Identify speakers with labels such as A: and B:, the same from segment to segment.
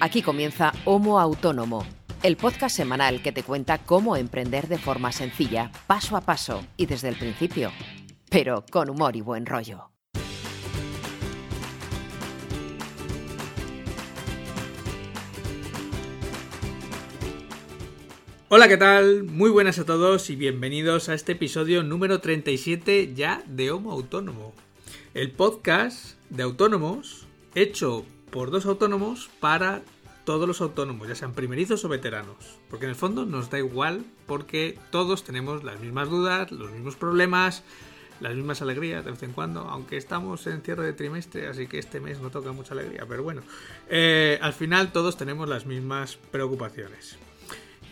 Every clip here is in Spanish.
A: Aquí comienza Homo Autónomo, el podcast semanal que te cuenta cómo emprender de forma sencilla, paso a paso y desde el principio, pero con humor y buen rollo.
B: Hola, ¿qué tal? Muy buenas a todos y bienvenidos a este episodio número 37 ya de Homo Autónomo. El podcast de autónomos hecho por dos autónomos para todos los autónomos, ya sean primerizos o veteranos. Porque en el fondo nos da igual porque todos tenemos las mismas dudas, los mismos problemas, las mismas alegrías de vez en cuando, aunque estamos en cierre de trimestre, así que este mes no toca mucha alegría, pero bueno, eh, al final todos tenemos las mismas preocupaciones.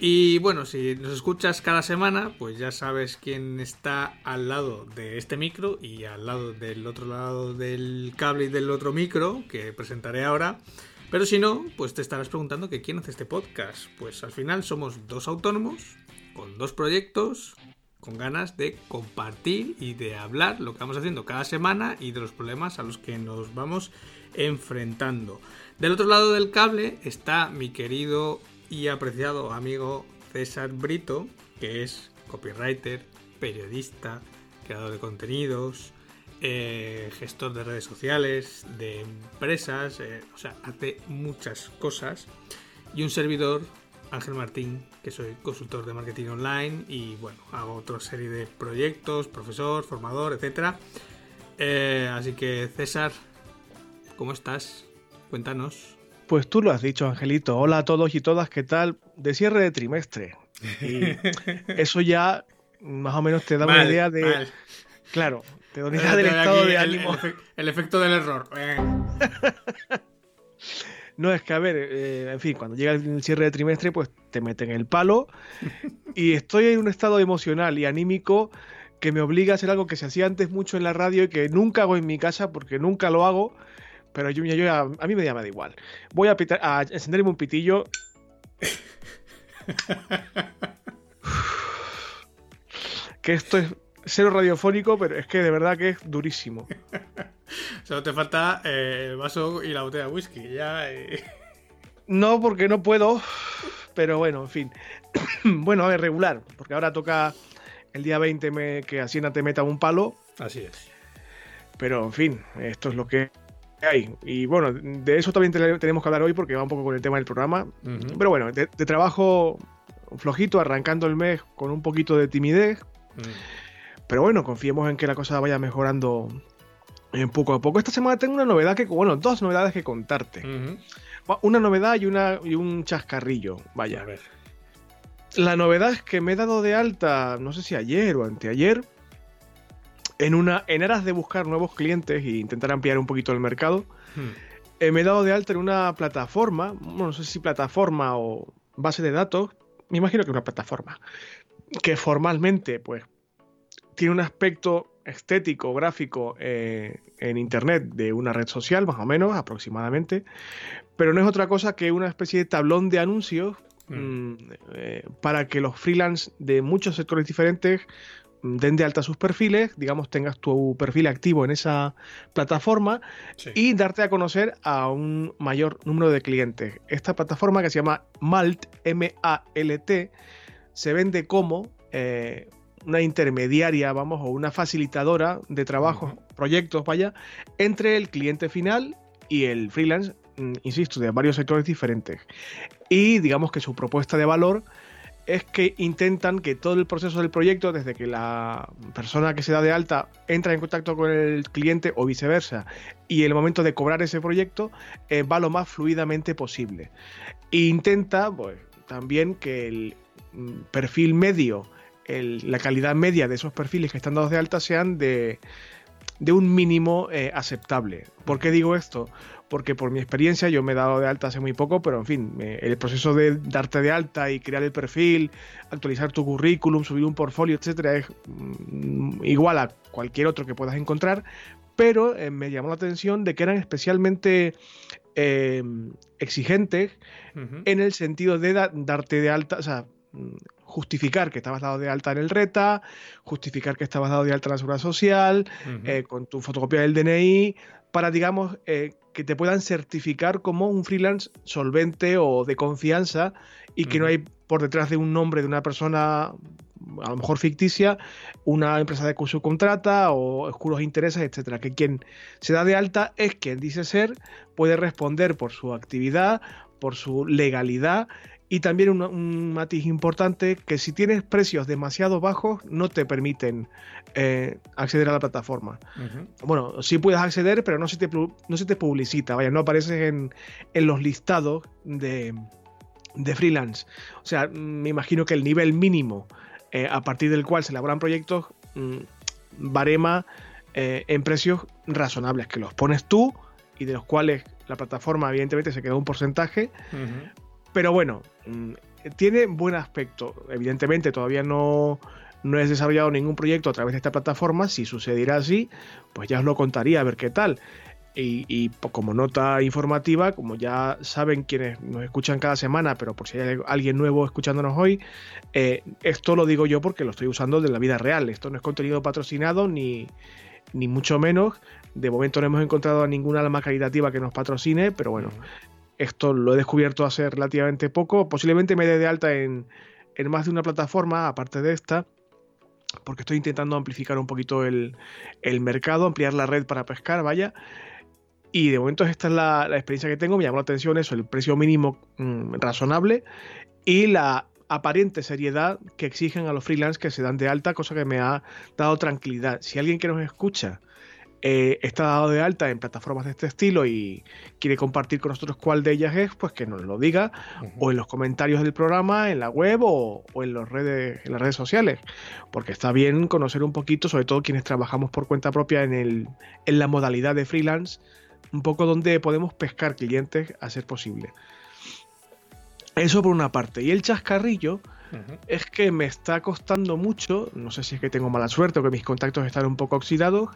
B: Y bueno, si nos escuchas cada semana, pues ya sabes quién está al lado de este micro y al lado del otro lado del cable y del otro micro que presentaré ahora. Pero si no, pues te estarás preguntando que quién hace este podcast. Pues al final somos dos autónomos con dos proyectos con ganas de compartir y de hablar lo que vamos haciendo cada semana y de los problemas a los que nos vamos enfrentando. Del otro lado del cable está mi querido y apreciado amigo César Brito, que es copywriter, periodista, creador de contenidos, eh, gestor de redes sociales, de empresas, eh, o sea, hace muchas cosas. Y un servidor, Ángel Martín, que soy consultor de marketing online y bueno, hago otra serie de proyectos, profesor, formador, etc. Eh, así que César, ¿cómo estás? Cuéntanos.
C: Pues tú lo has dicho, Angelito. Hola a todos y todas, ¿qué tal? De cierre de trimestre. Y eso ya más o menos te da una idea de. Claro, te da una idea del estado de ánimo.
B: El, efecto del error. Eh.
C: no, es que a ver, eh, en fin, cuando llega el cierre de trimestre, pues te meten el palo. y estoy en un estado emocional y anímico que me obliga a hacer algo que se hacía antes mucho en la radio y que nunca hago en mi casa porque nunca lo hago pero yo, yo a, mí me da igual. Voy a, a encenderme un pitillo. que esto es cero radiofónico, pero es que de verdad que es durísimo.
B: Solo te falta eh, el vaso y la botella de whisky. Ya, eh.
C: No, porque no puedo. Pero bueno, en fin. bueno, a ver, regular. Porque ahora toca el día 20 que Hacienda te meta un palo.
B: Así es.
C: Pero en fin, esto es lo que hay. Y bueno, de eso también tenemos que hablar hoy porque va un poco con el tema del programa. Pero bueno, de, trabajo flojito, arrancando el mes con un poquito de timidez. Pero bueno, confiemos en que la cosa vaya mejorando en poco a poco. Esta semana tengo una novedad que, bueno, dos novedades que contarte. Una novedad y, una, y un chascarrillo, vaya. A ver. La novedad es que me he dado de alta, no sé si ayer o anteayer, en, una, en aras de buscar nuevos clientes e intentar ampliar un poquito el mercado, hmm. eh, me he dado de alta en una plataforma, no sé si plataforma o base de datos, me imagino que una plataforma, que formalmente pues tiene un aspecto estético, gráfico eh, en Internet de una red social, más o menos, aproximadamente, pero no es otra cosa que una especie de tablón de anuncios hmm. mm, eh, para que los freelance de muchos sectores diferentes den de alta sus perfiles, digamos, tengas tu perfil activo en esa plataforma y darte a conocer a un mayor número de clientes. Esta plataforma que se llama Malt, M-A-L-T, se vende como eh, una intermediaria, vamos, o una facilitadora de trabajos, proyectos, vaya, entre el cliente final y el freelance, mm, insisto, de varios sectores diferentes. Y digamos que su propuesta de valor es que intentan que todo el proceso del proyecto, desde que la persona que se da de alta entra en contacto con el cliente o viceversa, y el momento de cobrar ese proyecto, eh, va lo más fluidamente posible. E intenta pues, también que el mm, perfil medio, la calidad media de esos perfiles que están dados de alta sean de, un mínimo eh, aceptable. ¿Por qué digo esto? porque por mi experiencia yo me he dado de alta hace muy poco, pero en fin, el proceso de darte de alta y crear el perfil, actualizar tu currículum, subir un portfolio, etcétera, es mm, igual a cualquier otro que puedas encontrar, pero eh, me llamó la atención de que eran especialmente em, exigentes en el sentido de darte de alta, o sea, justificar que estabas dado de alta en el RETA, justificar que estabas dado de alta en la seguridad social, eh, con tu fotocopia del DNI, para, digamos, eh, que te puedan certificar como un freelance solvente o de confianza y que no hay por detrás de un nombre de una persona a lo mejor ficticia, una empresa de subcontrata o oscuros intereses, etcétera. Que quien se da de alta es quien dice ser, puede responder por su actividad, por su legalidad y también un, matiz importante que si tienes precios demasiado bajos no te permiten eh, acceder a la plataforma. Bueno, sí puedes acceder, pero no se te, no se te publicita, vaya, no apareces en, los listados de, de, freelance. O sea, me imagino que el nivel mínimo eh, a partir del cual se elaboran proyectos mm, barema eh, en precios razonables, que los pones tú y de los cuales la plataforma evidentemente se queda un porcentaje, pero bueno, mm, tiene buen aspecto. Evidentemente todavía no, no he desarrollado ningún proyecto a través de esta plataforma. Si sucediera así, pues ya os lo contaría a ver qué tal. Y, como nota informativa, como ya saben quienes nos escuchan cada semana, pero por si hay alguien nuevo escuchándonos hoy, eh, esto lo digo yo porque lo estoy usando de la vida real. Esto no es contenido patrocinado ni, ni mucho menos. De momento no hemos encontrado a ninguna alma caritativa que nos patrocine, pero bueno, esto lo he descubierto hace relativamente poco. Posiblemente me dé de alta en, más de una plataforma, aparte de esta, porque estoy intentando amplificar un poquito el, mercado, ampliar la red para pescar, vaya. Y de momento esta es la, experiencia que tengo. Me llamó la atención eso, el precio mínimo mm, razonable y la aparente seriedad que exigen a los freelance que se dan de alta, cosa que me ha dado tranquilidad. Si alguien que nos escucha eh, está dado de alta en plataformas de este estilo y quiere compartir con nosotros cuál de ellas es, pues que nos lo diga o en los comentarios del programa, en la web o, en, los redes, en las redes sociales. Porque está bien conocer un poquito, sobre todo quienes trabajamos por cuenta propia en, el, en la modalidad de freelance, un poco donde podemos pescar clientes a ser posible. Eso por una parte. Y el chascarrillo es que me está costando mucho, no sé si es que tengo mala suerte o que mis contactos están un poco oxidados,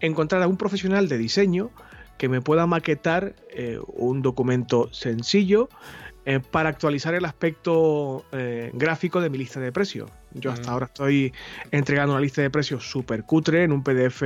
C: encontrar a un profesional de diseño que me pueda maquetar eh, un documento sencillo eh, para actualizar el aspecto eh, gráfico de mi lista de precios. Yo hasta ahora estoy entregando una lista de precios súper cutre en un PDF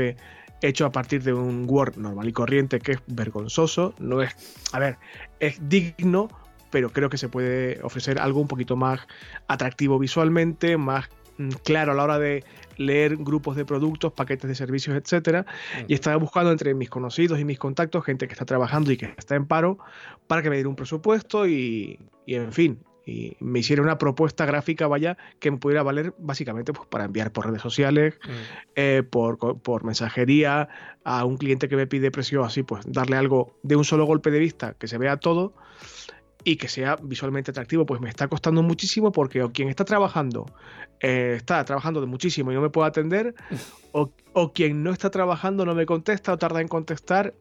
C: hecho a partir de un Word normal y corriente que es vergonzoso. No es, a ver, es digno, pero creo que se puede ofrecer algo un poquito más atractivo visualmente, más mm, claro a la hora de leer grupos de productos, paquetes de servicios, etcétera, y estaba buscando entre mis conocidos y mis contactos gente que está trabajando y que está en paro para que me diera un presupuesto y, en fin, y me hiciera una propuesta gráfica, vaya, que me pudiera valer básicamente pues, para enviar por redes sociales, eh, por, por, mensajería a un cliente que me pide precio así, pues darle algo de un solo golpe de vista, que se vea todo y que sea visualmente atractivo, pues me está costando muchísimo porque o quien está trabajando eh, está trabajando de muchísimo y no me puede atender, o, quien no está trabajando no me contesta o tarda en contestar.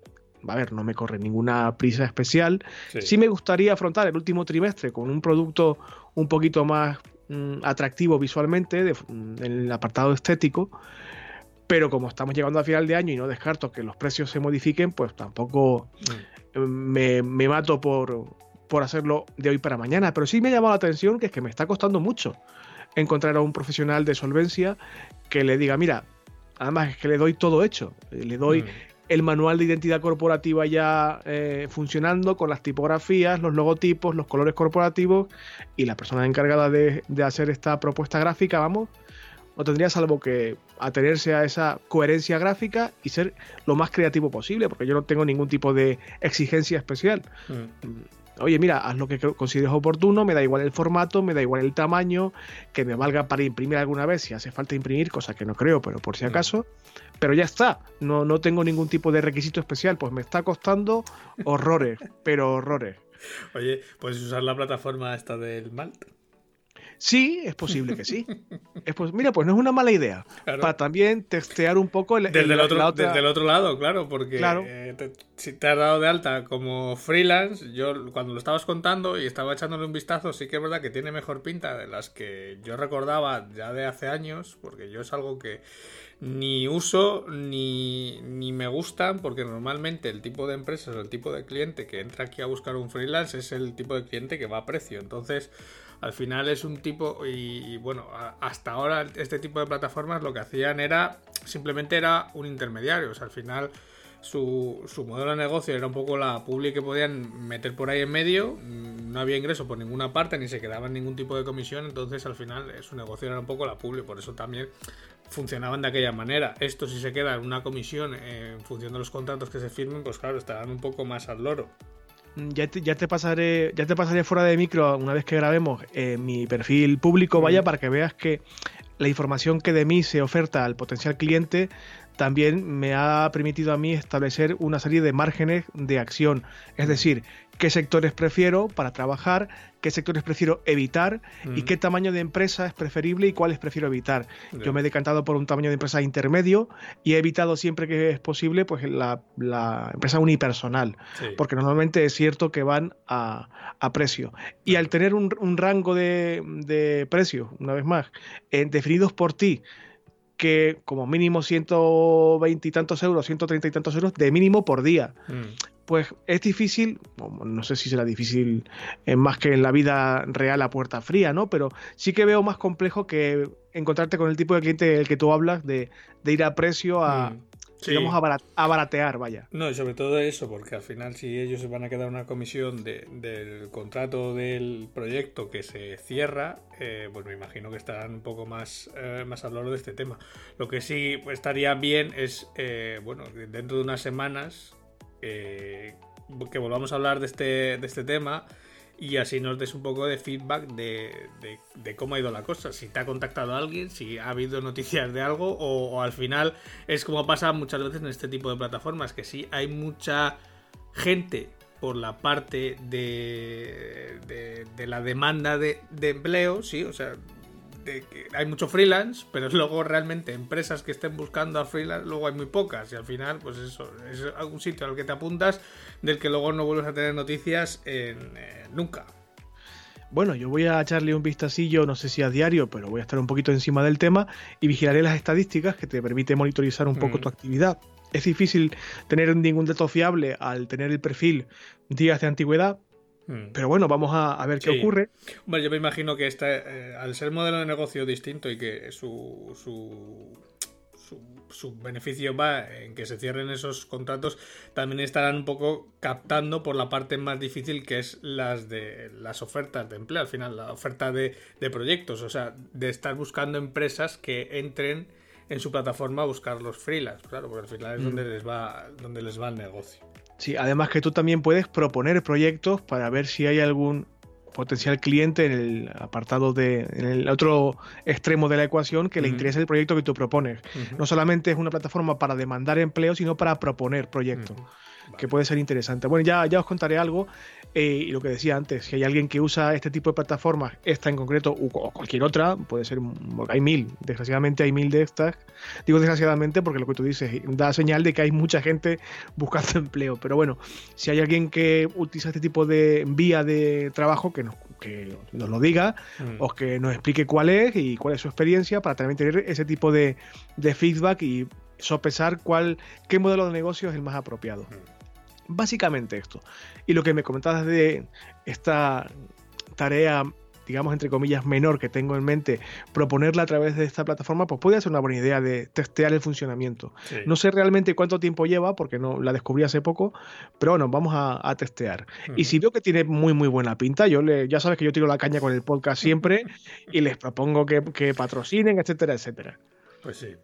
C: A ver, no me corre ninguna prisa especial. Sí. me gustaría afrontar el último trimestre con un producto un poquito más mm, atractivo visualmente mm, en el apartado estético, pero como estamos llegando a final de año y no descarto que los precios se modifiquen, pues tampoco mm. me, me mato por, por hacerlo de hoy para mañana, pero sí me ha llamado la atención que es que me está costando mucho encontrar a un profesional de solvencia que le diga, mira, además es que le doy todo hecho, le doy mm. el manual de identidad corporativa ya eh, funcionando con las tipografías, los logotipos, los colores corporativos y la persona encargada de, de hacer esta propuesta gráfica, vamos, no tendría salvo que atenerse a esa coherencia gráfica y ser lo más creativo posible, porque yo no tengo ningún tipo de exigencia especial. Mm oye, mira, haz lo que consideres oportuno, me da igual el formato, me da igual el tamaño, que me valga para imprimir alguna vez si hace falta imprimir, cosa que no creo, pero por si mm. acaso. Pero ya está, no, no tengo ningún tipo de requisito especial, pues me está costando horrores, pero horrores.
B: Oye, puedes usar la plataforma esta del Malt.
C: Sí, es posible que sí. Es mira, pues no es una mala idea. Para también testear un poco el,
B: desde, el, otro, desde el otro lado, claro, porque eh, si te has dado de alta como freelance, yo cuando lo estabas contando y estaba echándole un vistazo, sí que es verdad que tiene mejor pinta de las que yo recordaba ya de hace años, porque yo es algo que ni uso ni, ni me gustan, porque normalmente el tipo de empresas o el tipo de cliente que entra aquí a buscar un freelance es el tipo de cliente que va a precio. Entonces, al final es un tipo, y, bueno, hasta ahora este tipo de plataformas lo que hacían era, simplemente era un intermediario, o sea, al final su, su modelo de negocio era un poco la publi que podían meter por ahí en medio, mm, no había ingreso por ninguna parte, ni se quedaban ningún tipo de comisión, entonces al final eh, su negocio era un poco la publi, por eso también funcionaban de aquella manera. Esto si se queda en una comisión en función de los contratos que se firmen, pues claro, estarán un poco más al loro.
C: Mm, ya te, ya te pasaré ya te pasaré fuera de micro una vez que grabemos eh, mi perfil público, vaya, para que veas que la información que de mí se oferta al potencial cliente también me ha permitido a mí establecer una serie de márgenes de acción. Es decir, qué sectores prefiero para trabajar, qué sectores prefiero evitar y qué tamaño de empresa es preferible y cuáles prefiero evitar. Yo me he decantado por un tamaño de empresa intermedio y he evitado siempre que es posible pues la, empresa unipersonal, porque normalmente es cierto que van a, precio. Y al tener un, rango de, de precios, una vez más, eh, definidos por ti, que como mínimo 120 y tantos euros, 130 y tantos euros de mínimo por día. Mm. Pues es difícil, no sé si será difícil más que en la vida real a puerta fría, ¿no? Pero sí que veo más complejo que encontrarte con el tipo de cliente del que tú hablas, de, ir a precio a, mm digamos, a, baratear, vaya.
B: No, y sobre todo eso, porque al final si ellos se van a quedar una comisión del contrato del proyecto que se cierra, eh, pues me imagino que estarán un poco más, eh, más al loro de este tema. Lo que sí estaría bien es, eh, bueno, dentro de unas semanas que volvamos a hablar de este, de este tema y así nos des un poco de feedback de, cómo ha ido la cosa. Si te ha contactado alguien, si ha habido noticias de algo o, al final es como pasa muchas veces en este tipo de plataformas, que sí hay mucha gente por la parte de, de, la demanda de, empleo, sí, o sea, que hay mucho freelance, pero luego realmente empresas que estén buscando a freelance, luego hay muy pocas. Y al final, pues eso, es algún sitio al que te apuntas del que luego no vuelves a tener noticias en, eh, nunca.
C: Bueno, yo voy a echarle un vistacillo, no sé si a diario, pero voy a estar un poquito encima del tema y vigilaré las estadísticas que te permite monitorizar un poco mm. tu actividad. Es difícil tener ningún dato fiable al tener el perfil días de antigüedad. Pero bueno, vamos a, ver qué ocurre.
B: Bueno, yo me imagino que este, al ser modelo de negocio distinto y que su, su, su, beneficio va en que se cierren esos contratos, también estarán un poco captando por la parte más difícil que es las de las ofertas de empleo, al final, la oferta de, de proyectos, o sea, de estar buscando empresas que entren en su plataforma a buscar los freelance, claro, porque al final es donde hmm. les va donde les va el negocio.
C: Sí, además que tú también puedes proponer proyectos para ver si hay algún potencial cliente en el apartado de en el otro extremo de la ecuación que le interese el proyecto que tú propones. No solamente es una plataforma para demandar empleo, sino para proponer proyectos que puede ser interesante. Bueno, ya, ya os contaré algo. Eh, y lo que decía antes, si hay alguien que usa este tipo de plataformas, esta en concreto, o cualquier otra, puede ser, hay mil, desgraciadamente hay mil de estas. Digo desgraciadamente porque lo que tú dices da señal de que hay mucha gente buscando empleo. Pero bueno, si hay alguien que utiliza este tipo de vía de trabajo, que nos, que nos lo diga, mm. o que nos explique cuál es y cuál es su experiencia, para también tener ese tipo de, de feedback y sopesar cuál, qué modelo de negocio es el más apropiado. Mm. Básicamente esto. Y lo que me comentabas de esta tarea, digamos, entre comillas, menor que tengo en mente, proponerla a través de esta plataforma, pues puede ser una buena idea de testear el funcionamiento. No sé realmente cuánto tiempo lleva, porque no la descubrí hace poco, pero bueno, vamos a, testear. Y si veo que tiene muy, muy buena pinta, yo le, ya sabes que yo tiro la caña con el podcast siempre y les propongo que, que patrocinen, etcétera, etcétera.
B: Pues sí.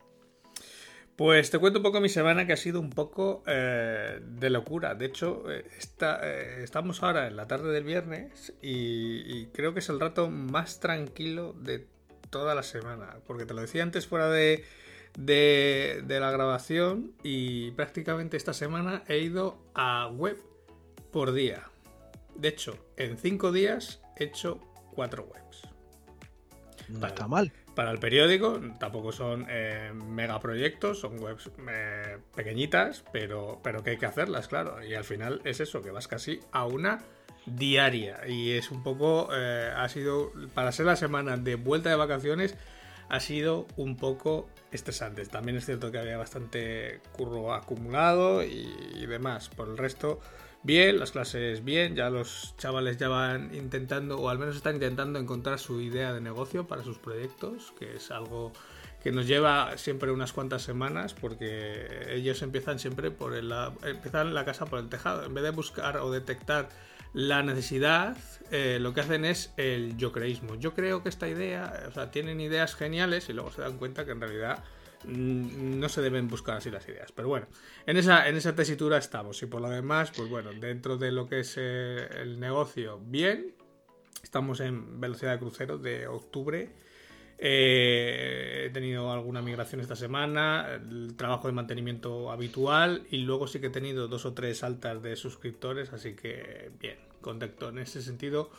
B: Pues te cuento un poco mi semana que ha sido un poco eh, de locura. De hecho, eh, eh, estamos ahora en la tarde del viernes y, creo que es el rato más tranquilo de toda la semana. Porque te lo decía antes fuera de, de, la grabación y prácticamente esta semana he ido a web por día. De hecho, en cinco días he hecho cuatro webs.
C: No está mal
B: para el periódico. Tampoco son eh, megaproyectos, son webs eh, pequeñitas, pero, pero que hay que hacerlas, claro. Y al final es eso, que vas casi a una diaria. Y es un poco, eh, ha sido, para ser la semana de vuelta de vacaciones, ha sido un poco estresante. También es cierto que había bastante curro acumulado y demás. Por el resto bien, las clases bien, ya los chavales ya van intentando, o al menos están intentando encontrar su idea de negocio para sus proyectos, que es algo que nos lleva siempre unas cuantas semanas porque ellos empiezan siempre por el, empiezan la casa por el tejado. En vez de buscar o detectar la necesidad, eh, lo que hacen es el yo creísmo. Yo creo que esta idea, o sea, tienen ideas geniales y luego se dan cuenta que en realidad no se deben buscar así las ideas. Pero bueno, en esa, en esa tesitura estamos. Y por lo demás, pues bueno, dentro de lo que es eh, el negocio, bien. Estamos en velocidad de crucero de octubre eh, he tenido alguna migración esta semana, el trabajo de mantenimiento habitual y luego sí que he tenido dos o tres altas de suscriptores, así que bien, contento. En ese sentido,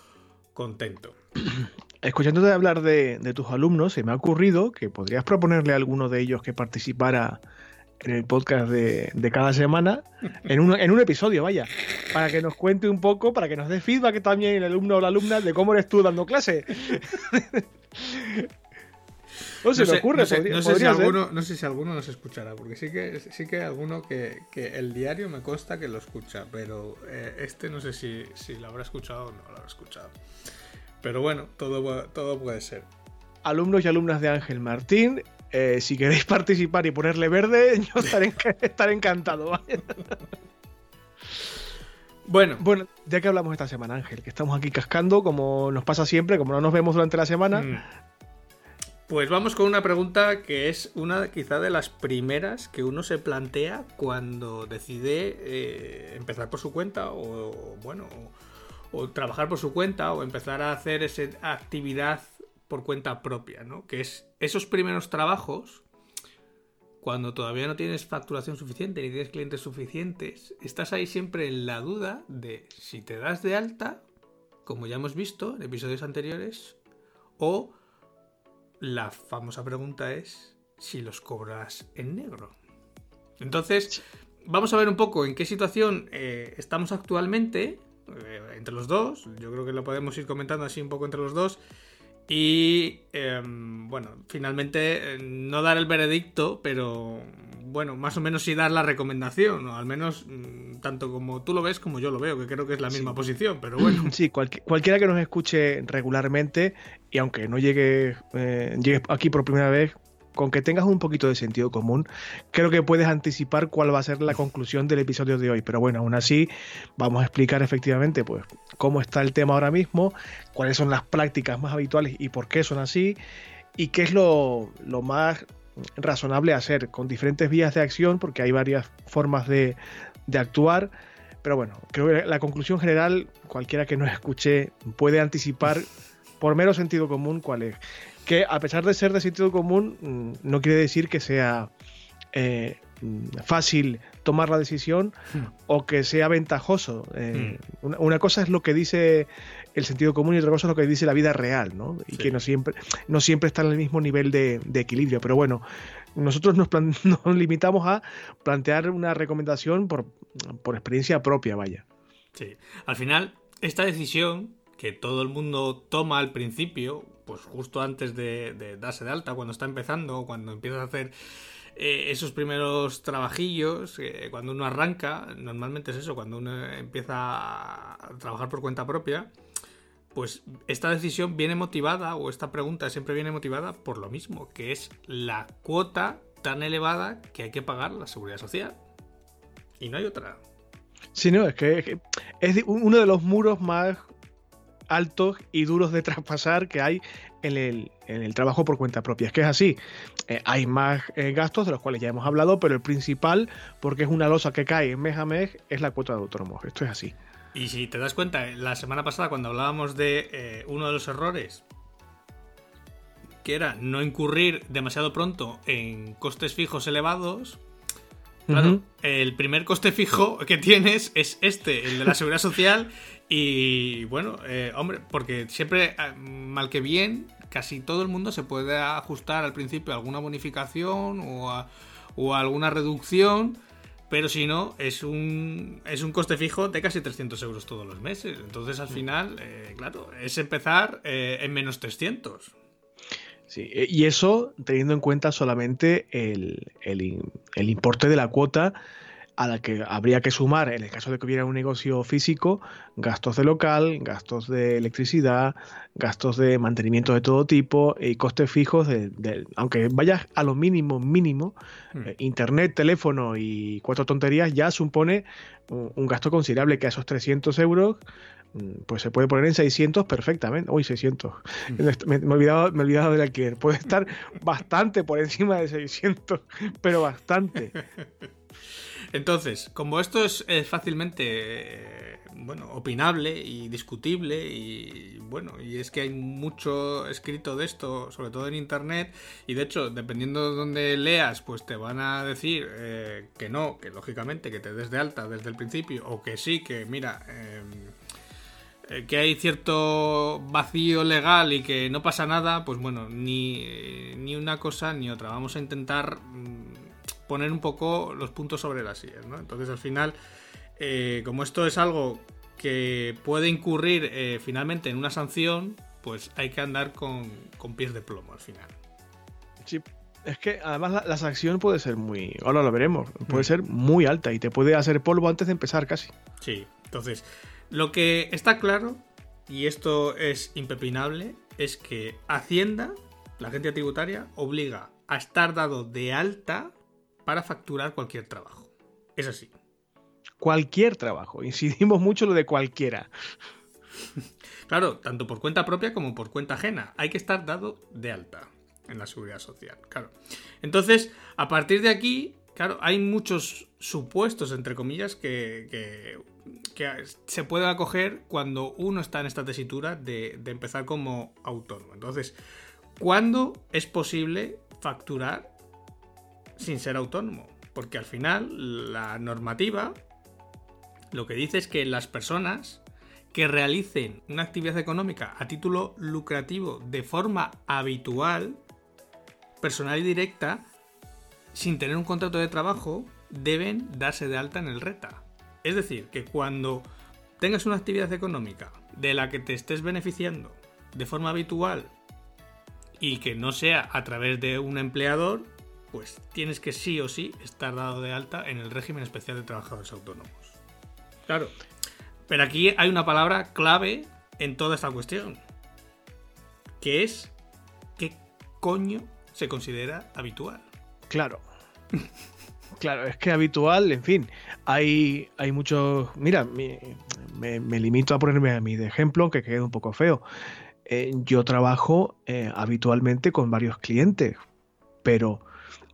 B: contento.
C: Escuchándote hablar de, tus alumnos, se me ha ocurrido que podrías proponerle a alguno de ellos que participara en el podcast de, cada semana, en un, en un, episodio, vaya, para que nos cuente un poco, para que nos dé feedback también el alumno o la alumna de cómo eres tú dando clase.
B: No se ocurre, no sé, si alguno, no sé si alguno nos escuchará, porque sí que sí que hay alguno que, el diario me consta que lo escucha, pero eh, este no sé si, lo habrá escuchado o no lo habrá escuchado. Pero bueno, todo, todo puede ser.
C: Alumnos y alumnas de Ángel Martín, eh, si queréis participar y ponerle verde, yo estaré, encantado. Bueno. bueno, ya que hablamos esta semana, Ángel, que estamos aquí cascando, como nos pasa siempre, como no nos vemos durante la semana, mm.
B: Pues vamos con una pregunta que es una quizá de las primeras que uno se plantea cuando decide eh, empezar por su cuenta o, bueno, o, trabajar por su cuenta o empezar a hacer esa actividad por cuenta propia, ¿no? Que es esos primeros trabajos, cuando todavía no tienes facturación suficiente ni tienes clientes suficientes, estás ahí siempre en la duda de si te das de alta, como ya hemos visto en episodios anteriores, o la famosa pregunta es si los cobras en negro. Entonces, vamos a ver un poco en qué situación eh, estamos actualmente eh, entre los dos. Yo creo que lo podemos ir comentando así un poco entre los dos. Y em, bueno, finalmente eh, no dar el veredicto, pero bueno, más o menos sí dar la recomendación, o al menos mm, tanto como tú lo ves como yo lo veo, que creo que es la misma posición, pero bueno.
C: Sí, cualquiera que nos escuche regularmente y aunque no llegue, eh, llegue aquí por primera vez, con que tengas un poquito de sentido común, creo que puedes anticipar cuál va a ser la conclusión del episodio de hoy. Pero bueno, aún así, vamos a explicar efectivamente pues, cómo está el tema ahora mismo, cuáles son las prácticas más habituales y por qué son así, y qué es lo, más razonable hacer con diferentes vías de acción, porque hay varias formas de, de actuar. Pero bueno, creo que la conclusión general, cualquiera que nos escuche puede anticipar por mero sentido común cuál es que a pesar de ser de sentido común, mm, no quiere decir que sea eh, mm, fácil tomar la decisión hmm. o que sea ventajoso. Eh, hmm. una, cosa es lo que dice el sentido común y otra cosa es lo que dice la vida real, ¿no? Y que no siempre, no siempre está en el mismo nivel de, equilibrio. Pero bueno, nosotros nos, nos, limitamos a plantear una recomendación por, por experiencia propia, vaya.
B: Sí, al final, esta decisión que todo el mundo toma al principio, pues justo antes de, darse de alta, cuando está empezando, cuando empieza a hacer eh, esos primeros trabajillos, eh, cuando uno arranca, normalmente es eso, cuando uno empieza a trabajar por cuenta propia, pues esta decisión viene motivada, o esta pregunta siempre viene motivada por lo mismo, que es la cuota tan elevada que hay que pagar la seguridad social. Y no hay otra.
C: Sí, no, es que es uno de los muros más altos y duros de traspasar que hay en el, trabajo por cuenta propia. Es que es así. Eh, hay más eh, gastos de los cuales ya hemos hablado, pero el principal, porque es una losa que cae mes a mes, es la cuota de autónomos. Esto es así.
B: Y si te das cuenta, la semana pasada cuando hablábamos de eh, uno de los errores, que era no incurrir demasiado pronto en costes fijos elevados, Claro, el primer coste fijo que tienes es este, el de la seguridad social. Y bueno, eh, hombre, porque siempre, eh, mal que bien, casi todo el mundo se puede ajustar al principio a alguna bonificación o a, alguna reducción. Pero si no, es un, es un coste fijo de casi 300 euros todos los meses. Entonces, al final, eh, claro, es empezar en menos 300.
C: Sí, e, y eso teniendo en cuenta solamente el, importe de la cuota a la que habría que sumar, en el caso de que hubiera un negocio físico, gastos de local, gastos de electricidad, gastos de mantenimiento de todo tipo y costes fijos, de, aunque vayas a lo mínimo, mínimo, hmm. eh, internet, teléfono y cuatro tonterías ya supone un, gasto considerable que a esos 300 euros mm, pues se puede poner en 600 perfectamente. Uy, 600. Hmm. Me, me, he olvidado, me he olvidado del alquiler. Puede estar bastante por encima de 600, pero bastante.
B: Entonces, como esto es, fácilmente eh, bueno, opinable y discutible y bueno, y es que hay mucho escrito de esto, sobre todo en internet, y de hecho, dependiendo de donde leas, pues te van a decir eh, que no, que lógicamente que te des de alta desde el principio, o que sí, que mira, em, eh, que hay cierto vacío legal y que no pasa nada, pues bueno, ni, ni una cosa ni otra. Vamos a intentar mm, poner un poco los puntos sobre las sillas, ¿no? Entonces al final, eh, como esto es algo que puede incurrir eh, finalmente en una sanción, pues hay que andar con, pies de plomo al final.
C: Sí, es que además la, sanción puede ser muy, ahora lo veremos, puede mm. ser muy alta y te puede hacer polvo antes de empezar casi.
B: Sí, entonces, lo que está claro, y esto es impepinable, es que Hacienda, la agencia tributaria, obliga a estar dado de alta para facturar cualquier trabajo. Es así.
C: Cualquier trabajo. Incidimos mucho lo de cualquiera.
B: Claro, tanto por cuenta propia como por cuenta ajena. Hay que estar dado de alta en la seguridad social. Claro. Entonces, a partir de aquí, claro, hay muchos supuestos, entre comillas, que, que, se puede acoger cuando uno está en esta tesitura de, de empezar como autónomo. Entonces, ¿cuándo es posible facturar sin ser autónomo. Porque al final la normativa lo que dice es que las personas que realicen una actividad económica a título lucrativo de forma habitual, personal y directa, sin tener un contrato de trabajo, deben darse de alta en el RETA. Es decir, que cuando tengas una actividad económica de la que te estés beneficiando de forma habitual y que no sea a través de un empleador, pues tienes que sí o sí estar dado de alta en el régimen especial de trabajadores autónomos. Claro. Pero aquí hay una palabra clave en toda esta cuestión. Que es ¿qué coño se considera habitual?
C: Claro. Claro, es que habitual, en fin, hay, hay muchos... Mira, me, limito a ponerme a mí de ejemplo, que quede un poco feo. Eh, yo trabajo eh, habitualmente con varios clientes, pero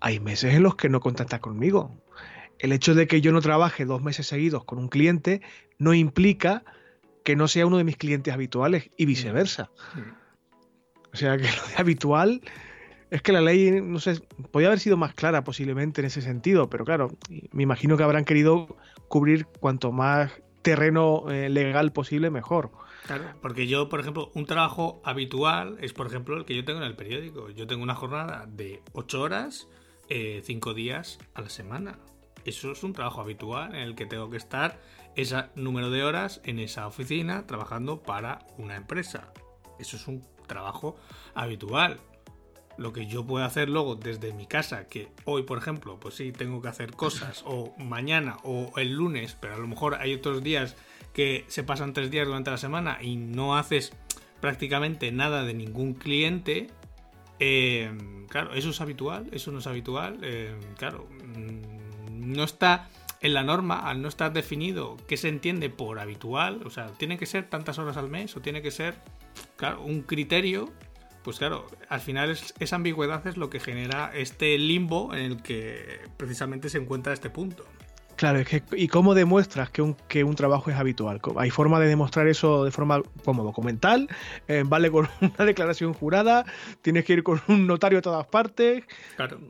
C: hay meses en los que no contacta conmigo. El hecho de que yo no trabaje dos meses seguidos con un cliente no implica que no sea uno de mis clientes habituales y viceversa. O sea que lo de habitual es que la ley, no sé, podría haber sido más clara posiblemente en ese sentido, pero claro, me imagino que habrán querido cubrir cuanto más terreno eh, legal posible, mejor.
B: Claro, porque yo, por ejemplo, un trabajo habitual es, por ejemplo, el que yo tengo en el periódico. Yo tengo una jornada de ocho horas eh, cinco días a la semana. Eso es un trabajo habitual en el que tengo que estar ese número de horas en esa oficina trabajando para una empresa. Eso es un trabajo habitual. Lo que yo puedo hacer luego desde mi casa, que hoy, por ejemplo, pues sí, tengo que hacer cosas, o mañana, o el lunes, pero a lo mejor hay otros días que se pasan tres días durante la semana y no haces prácticamente nada de ningún cliente, eh, claro, eso es habitual, eso no es habitual. Eh, claro, mm, no está en la norma, al no estar definido qué se entiende por habitual, o sea, tiene que ser tantas horas al mes o tiene que ser, claro, un criterio. Pues claro, al final esa ambigüedad es lo que genera este limbo en el que precisamente se encuentra este punto.
C: Claro, es que, ¿y cómo demuestras que un, que un trabajo es habitual? ¿Hay forma de demostrar eso de forma como documental? Eh, ¿Vale con una declaración jurada? ¿Tienes que ir con un notario a todas partes?
B: Claro.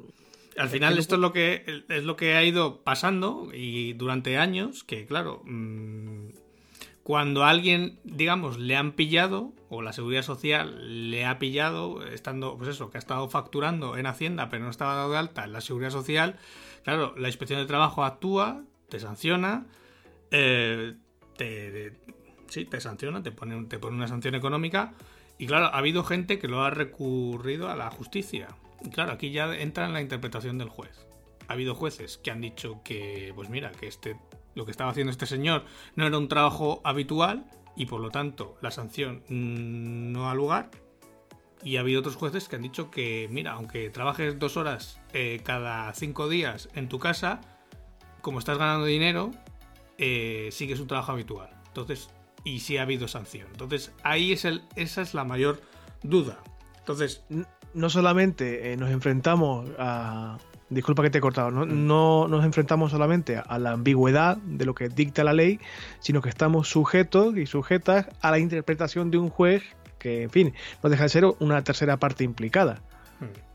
B: Al final esto es lo que es lo que ha ido pasando y durante años que claro mm, cuando a alguien digamos le han pillado o la seguridad social le ha pillado estando pues eso que ha estado facturando en hacienda pero no estaba dado de alta en la seguridad social Claro, la inspección de trabajo actúa, te sanciona, eh, te, sí, te sanciona, te pone, te pone una sanción económica. Y claro, ha habido gente que lo ha recurrido a la justicia. Y claro, aquí ya entra en la interpretación del juez. ha habido jueces que han dicho que, pues mira, que este, lo que estaba haciendo este señor no era un trabajo habitual y por lo tanto la sanción no ha lugar. Y ha habido otros jueces que han dicho que, mira, aunque trabajes dos horas eh, cada cinco días en tu casa, como estás ganando dinero, eh, es un trabajo habitual. Entonces, y sí ha habido sanción. Entonces, ahí es el, esa es la mayor duda. Entonces.
C: No solamente eh, nos enfrentamos a. Disculpa que te he cortado, no nos enfrentamos solamente a la ambigüedad de lo que dicta la ley, sino que estamos sujetos y sujetas a la interpretación de un juez que, en fin, no deja de ser una tercera parte implicada.
B: Mm.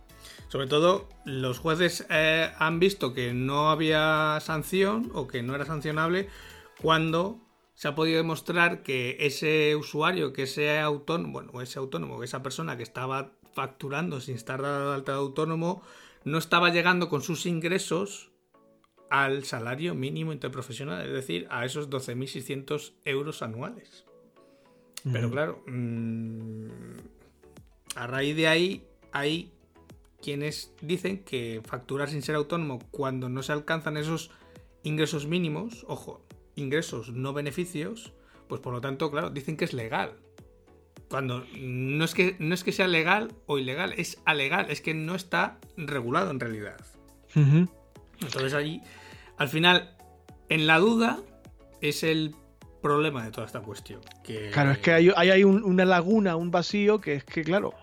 B: Sobre todo, los jueces eh, han visto que no había sanción o que no era sancionable cuando se ha podido demostrar que ese usuario, que ese autónomo, bueno, ese autónomo, esa persona que estaba facturando sin estar dado alta de autónomo, no estaba llegando con sus ingresos al salario mínimo interprofesional, es decir, a esos 12.600 euros anuales. Pero claro, mm, a raíz de ahí hay quienes dicen que facturar sin ser autónomo cuando no se alcanzan esos ingresos mínimos, ojo, ingresos, no beneficios, pues por lo tanto, claro, dicen que es legal. Cuando no es que, no es que sea legal o ilegal, es alegal, es que no está regulado en realidad. Entonces ahí, al final, en la duda es el problema de toda esta cuestión.
C: Claro, es que hay, hay, una laguna, un vacío que es que, claro.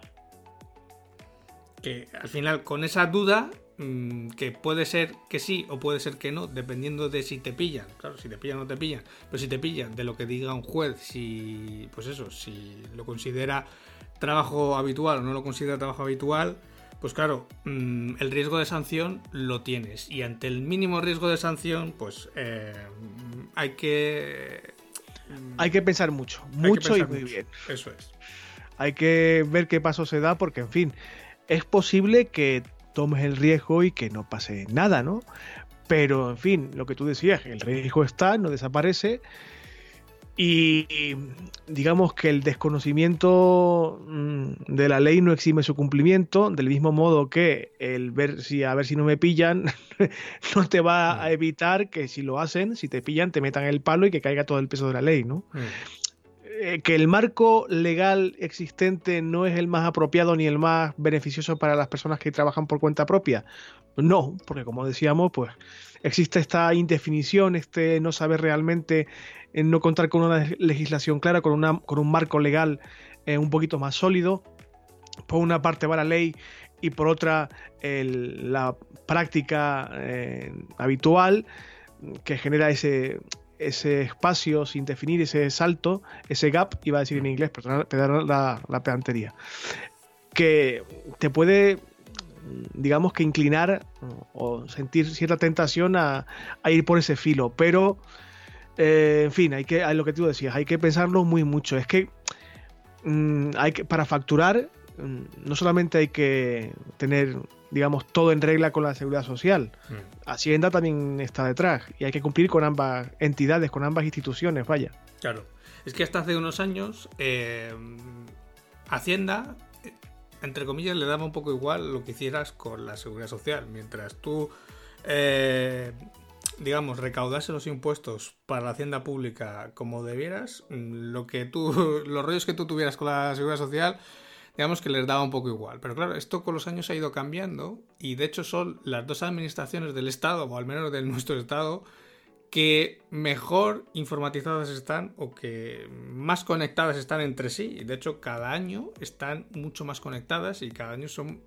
B: Que al final, con esa duda, Mm, que puede ser que sí o puede ser que no, dependiendo de si te pillan. Claro, si te pillan o no te pillan. Pero si te pillan, de lo que diga un juez, si, pues eso, si lo considera trabajo habitual o no lo considera trabajo habitual, pues claro, mm, el riesgo de sanción lo tienes. Y ante el mínimo riesgo de sanción, pues eh, hay que...
C: Hay que pensar mucho, mucho y muy bien.
B: Eso es.
C: Hay que ver qué paso se da porque, en fin, es posible que tomes el riesgo y que no pase nada, ¿no? Pero, en fin, lo que tú decías, el riesgo está, no desaparece. Y, digamos que el desconocimiento mm, de la ley no exime su cumplimiento, del mismo modo que el ver si a ver si no me pillan no te va a evitar que si lo hacen, si te pillan, te metan el palo y que caiga todo el peso de la ley, ¿no? Eh, que el marco legal existente no es el más apropiado ni el más beneficioso para las personas que trabajan por cuenta propia. No, porque como decíamos, pues existe esta indefinición, este no saber realmente, en no contar con una legislación clara, con, una, con un marco legal eh, un poquito más sólido. Por una parte va la ley y por otra la práctica eh, habitual que genera ese, ese espacio sin definir, ese salto, ese gap, iba a decir en inglés, pero te da la, la pedantería, que te puede, digamos que inclinar o sentir cierta tentación a, ir por ese filo, pero, eh, en fin, hay que, lo que tú decías, hay que pensarlo muy mucho. Es que, mm, hay que para facturar, mm, no solamente hay que tener digamos, todo en regla con la seguridad social. Mm. Hacienda también está detrás y hay que cumplir con ambas entidades, con ambas instituciones, vaya.
B: Claro. Es que hasta hace unos años eh, Hacienda, entre comillas, le daba un poco igual lo que hicieras con la seguridad social. Mientras tú, eh, digamos, recaudase los impuestos para la hacienda pública como debieras, lo que tú, los rollos que tú tuvieras con la seguridad social digamos que les daba un poco igual. Pero claro, esto con los años ha ido cambiando y de hecho son las dos administraciones del Estado, o al menos de nuestro Estado, que mejor informatizadas están o que más conectadas están entre sí. De hecho, cada año están mucho más conectadas y cada año son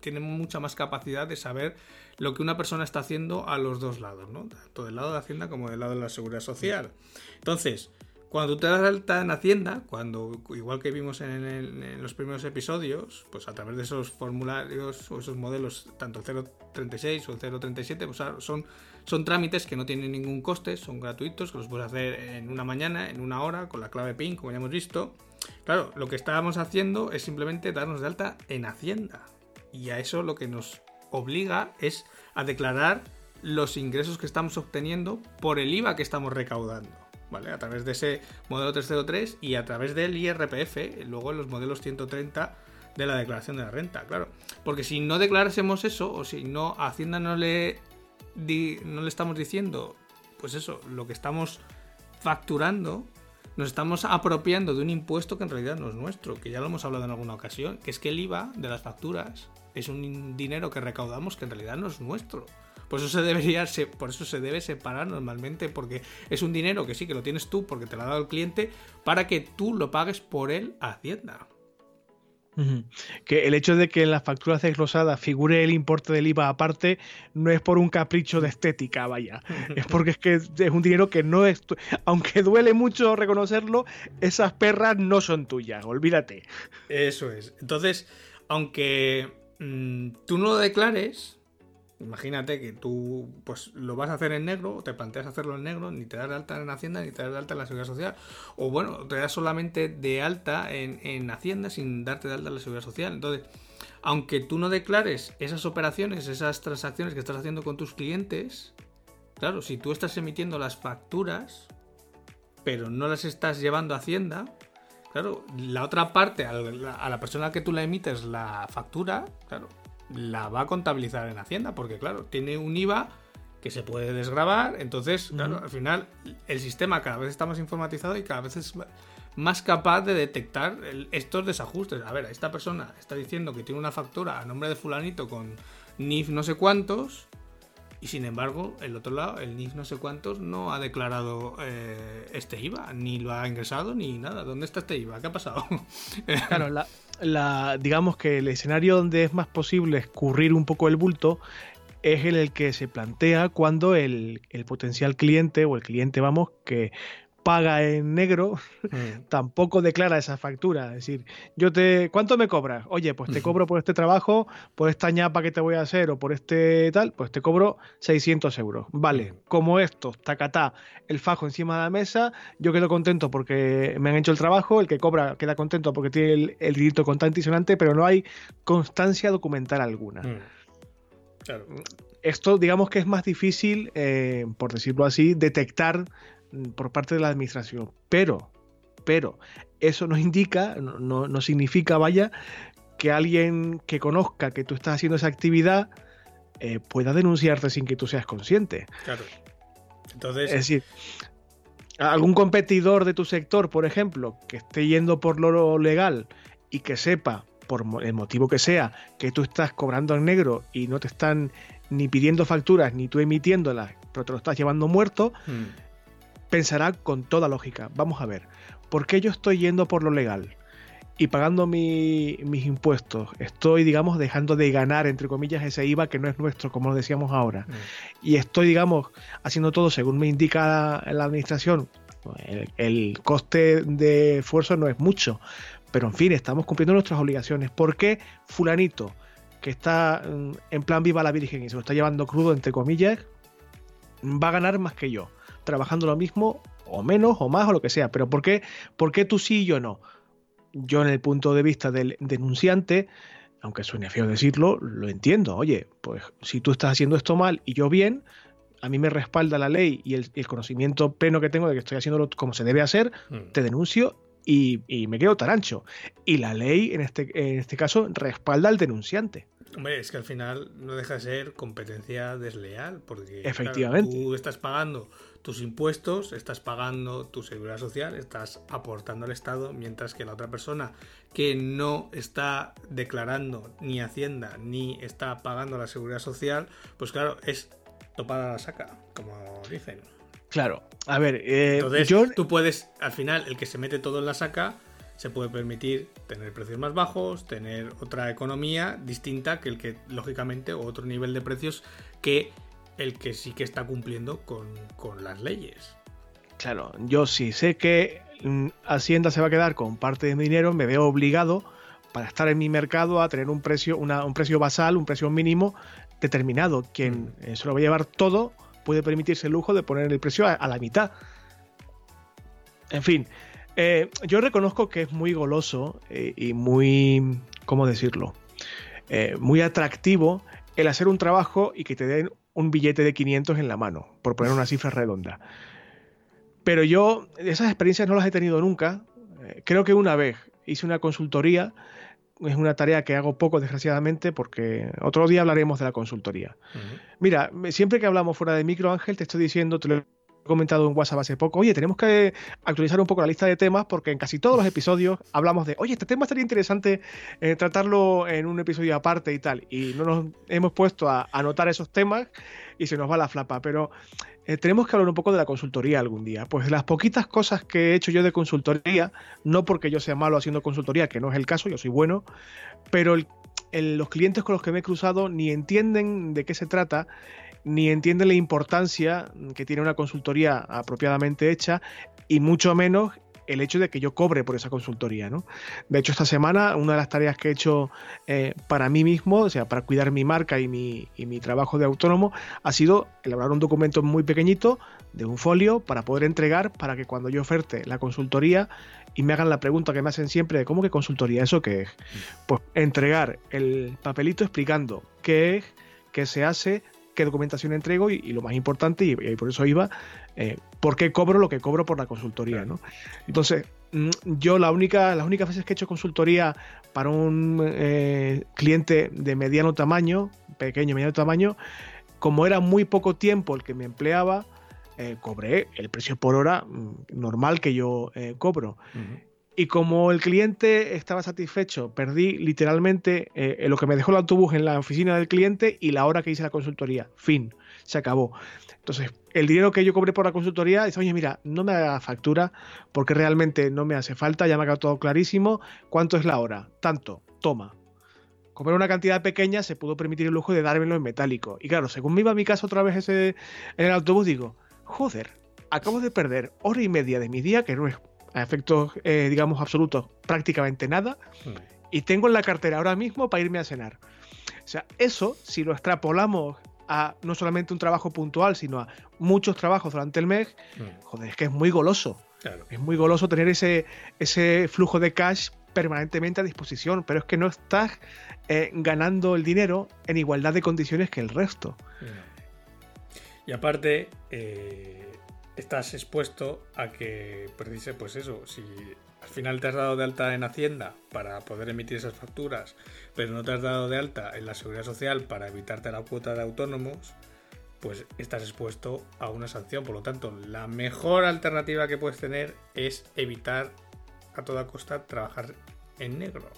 B: tienen mucha más capacidad de saber lo que una persona está haciendo a los dos lados, ¿no? Tanto del lado de Hacienda como del lado de la Seguridad Social. Entonces, cuando tú te das alta en Hacienda, cuando igual que vimos en, los primeros episodios, pues a través de esos formularios o esos modelos, tanto el 036 o el 037, pues son, son trámites que no tienen ningún coste, son gratuitos, que los puedes hacer en una mañana, en una hora, con la clave PIN, como ya hemos visto. Claro, lo que estábamos haciendo es simplemente darnos de alta en Hacienda. Y a eso lo que nos obliga es a declarar los ingresos que estamos obteniendo por el IVA que estamos recaudando. ¿vale? A través de ese modelo 303 y a través del IRPF, luego en los modelos 130 de la declaración de la renta, claro. Porque si no declarásemos eso, o si no Hacienda no le no le estamos diciendo, pues eso, lo que estamos facturando, nos estamos apropiando de un impuesto que en realidad no es nuestro, que ya lo hemos hablado en alguna ocasión, que es que el IVA de las facturas es un dinero que recaudamos que en realidad no es nuestro. Por eso se debería, por eso se debe separar normalmente, porque es un dinero que sí que lo tienes tú porque te lo ha dado el cliente, para que tú lo pagues por él a Hacienda.
C: Que el hecho de que en las facturas desglosadas figure el importe del IVA aparte no es por un capricho de estética, vaya. es porque es que es un dinero que no es. Aunque duele mucho reconocerlo, esas perras no son tuyas, olvídate.
B: Eso es. Entonces, aunque mm, tú no lo declares, Imagínate que tú pues lo vas a hacer en negro, te planteas hacerlo en negro, ni te das de alta en Hacienda, ni te das de alta en la Seguridad Social. O bueno, te das solamente de alta en, Hacienda sin darte de alta en la Seguridad Social. Entonces, aunque tú no declares esas operaciones, esas transacciones que estás haciendo con tus clientes, claro, si tú estás emitiendo las facturas, pero no las estás llevando a Hacienda, claro, la otra parte, a la, a la persona que tú le emites la factura, claro, la va a contabilizar en Hacienda, porque claro, tiene un IVA que se puede desgrabar, entonces, claro, al final el sistema cada vez está más informatizado y cada vez es más capaz de detectar estos desajustes. A ver, esta persona está diciendo que tiene una factura a nombre de fulanito con NIF no sé cuántos, y sin embargo, el otro lado, el NIF no sé cuántos, no ha declarado eh, este IVA, ni lo ha ingresado, ni nada. ¿Dónde está este IVA? ¿Qué ha pasado?
C: Claro, la, la, digamos que el escenario donde es más posible escurrir un poco el bulto es el, el que se plantea cuando el, el, potencial cliente o el cliente, vamos, que paga en negro, mm. tampoco declara esa factura. Es decir, yo te, ¿cuánto me cobras? Oye, pues te cobro por este trabajo, por esta ñapa que te voy a hacer o por este tal, pues te cobro 600 euros. Vale, mm. como esto, tacatá, el fajo encima de la mesa, yo quedo contento porque me han hecho el trabajo, el que cobra queda contento porque tiene el, el dinero contante y sonante, pero no hay constancia documental alguna. Mm. Claro. Esto, digamos que es más difícil, eh, por decirlo así, detectar por parte de la administración. Pero, pero, eso nos indica, no, no, significa, vaya, que alguien que conozca que tú estás haciendo esa actividad eh, pueda denunciarte sin que tú seas consciente. Claro. Entonces. Es decir, algún competidor de tu sector, por ejemplo, que esté yendo por lo legal y que sepa, por el motivo que sea, que tú estás cobrando en negro y no te están ni pidiendo facturas ni tú emitiéndolas, pero te lo estás llevando muerto, hmm pensará con toda lógica, vamos a ver, ¿por qué yo estoy yendo por lo legal? y pagando mis impuestos, estoy, digamos, dejando de ganar, entre comillas, ese IVA que no es nuestro, como lo decíamos ahora. Mm. Y estoy, digamos, haciendo todo según me indica la, administración. El, coste de esfuerzo no es mucho, pero en fin, estamos cumpliendo nuestras obligaciones. ¿Por qué fulanito, que está mm, en plan viva la Virgen y se lo está llevando crudo, entre comillas, va a ganar más que yo? Trabajando lo mismo, o menos, o más, o lo que sea. Pero ¿por qué, ¿por qué tú sí y yo no? Yo en el punto de vista del denunciante, aunque suene feo decirlo, lo entiendo. Oye, pues si tú estás haciendo esto mal y yo bien, a mí me respalda la ley y el, conocimiento pleno que tengo de que estoy haciéndolo como se debe hacer, mm. te denuncio y, y, me quedo tarancho. Y la ley, en este, en este caso, respalda al denunciante.
B: Hombre, es que al final no deja de ser competencia desleal, porque
C: Efectivamente.
B: tú estás pagando tus impuestos, estás pagando tu seguridad social, estás aportando al Estado, mientras que la otra persona que no está declarando ni Hacienda ni está pagando la seguridad social, pues claro, es topada la saca, como dicen.
C: Claro, a ver, eh,
B: Entonces, tú puedes, al final, el que se mete todo en la saca, se puede permitir tener precios más bajos, tener otra economía distinta que el que, lógicamente, o otro nivel de precios que el que sí que está cumpliendo con, las leyes.
C: Claro, yo sí sé que mm, Hacienda se va a quedar con parte de mi dinero, me veo obligado para estar en mi mercado a tener un precio, un precio basal, un precio mínimo determinado. Quien mm. se lo va a llevar todo puede permitirse el lujo de poner el precio a, la mitad. En fin, eh, yo reconozco que es muy goloso eh, y muy, ¿cómo decirlo? muy atractivo el hacer un trabajo y que te den un billete de 500 en la mano, por poner una cifra redonda. Pero yo esas experiencias no las he tenido nunca. Eh, creo que una vez hice una consultoría es una tarea que hago poco, desgraciadamente, porque otro día hablaremos de la consultoría. Mira, siempre que hablamos fuera de micro, Ángel, te estoy diciendo, te lo comentado en WhatsApp hace poco, oye, tenemos que actualizar un poco la lista de temas porque en casi todos los episodios hablamos de, oye, este tema estaría interesante eh, tratarlo en un episodio aparte y tal. Y no nos hemos puesto a anotar esos temas y se nos va la flapa. Pero eh, tenemos que hablar un poco de la consultoría algún día. Pues las poquitas cosas que he hecho yo de consultoría, no porque yo sea malo haciendo consultoría, que no es el caso, yo soy bueno, pero los clientes con los que me he cruzado ni entienden de qué se trata ni entienden la importancia que tiene una consultoría apropiadamente hecha y mucho menos el hecho de que yo cobre por esa consultoría, ¿no? De hecho, esta semana, una de las tareas que he hecho eh, para mí mismo, o sea, para cuidar mi marca y mi, trabajo de autónomo, ha sido elaborar un documento muy pequeñito de un folio para poder entregar para que cuando yo oferte la consultoría y me hagan la pregunta que me hacen siempre de cómo que consultoría, ¿eso qué es? Pues entregar el papelito explicando qué es, qué se hace, qué documentación entrego y, lo más importante, y, por eso iba, eh, por qué cobro lo que cobro por la consultoría. ¿no? Entonces, mm, yo la única, las únicas veces que he hecho consultoría para un eh, cliente de mediano tamaño, pequeño, mediano tamaño, como era muy poco tiempo el que me empleaba, eh, cobré el precio por hora mm, normal que yo cobro. Y como el cliente estaba satisfecho, perdí literalmente eh, lo que me dejó el autobús en la oficina del cliente y la hora que hice la consultoría. Fin, se acabó. Entonces, el dinero que yo cobré por la consultoría, dice, oye, mira, no me haga factura porque realmente no me hace falta, ya me ha quedado todo clarísimo. ¿Cuánto es la hora? Tanto, toma. Comer una cantidad pequeña se pudo permitir el lujo de dármelo en metálico. Y claro, según me iba a mi casa otra vez ese, en el autobús, digo, joder, acabo de perder hora y media de mi día, que no es a efectos, eh, digamos, absolutos, prácticamente nada. Hmm. Y tengo en la cartera ahora mismo para irme a cenar. O sea, eso, si lo extrapolamos a no solamente un trabajo puntual, sino a muchos trabajos durante el mes, hmm. joder, es que es muy goloso. Es muy goloso tener ese, ese flujo de cash permanentemente a disposición, pero es que no estás eh, ganando el dinero en igualdad de condiciones que el resto.
B: Y aparte, eh, estás expuesto a que precise, pues eso, si al final te has dado de alta en Hacienda para poder emitir esas facturas, pero no te has dado de alta en la Seguridad Social para evitarte la cuota de autónomos, pues estás expuesto a una sanción. Por lo tanto, la mejor alternativa que puedes tener es evitar a toda costa trabajar en negro.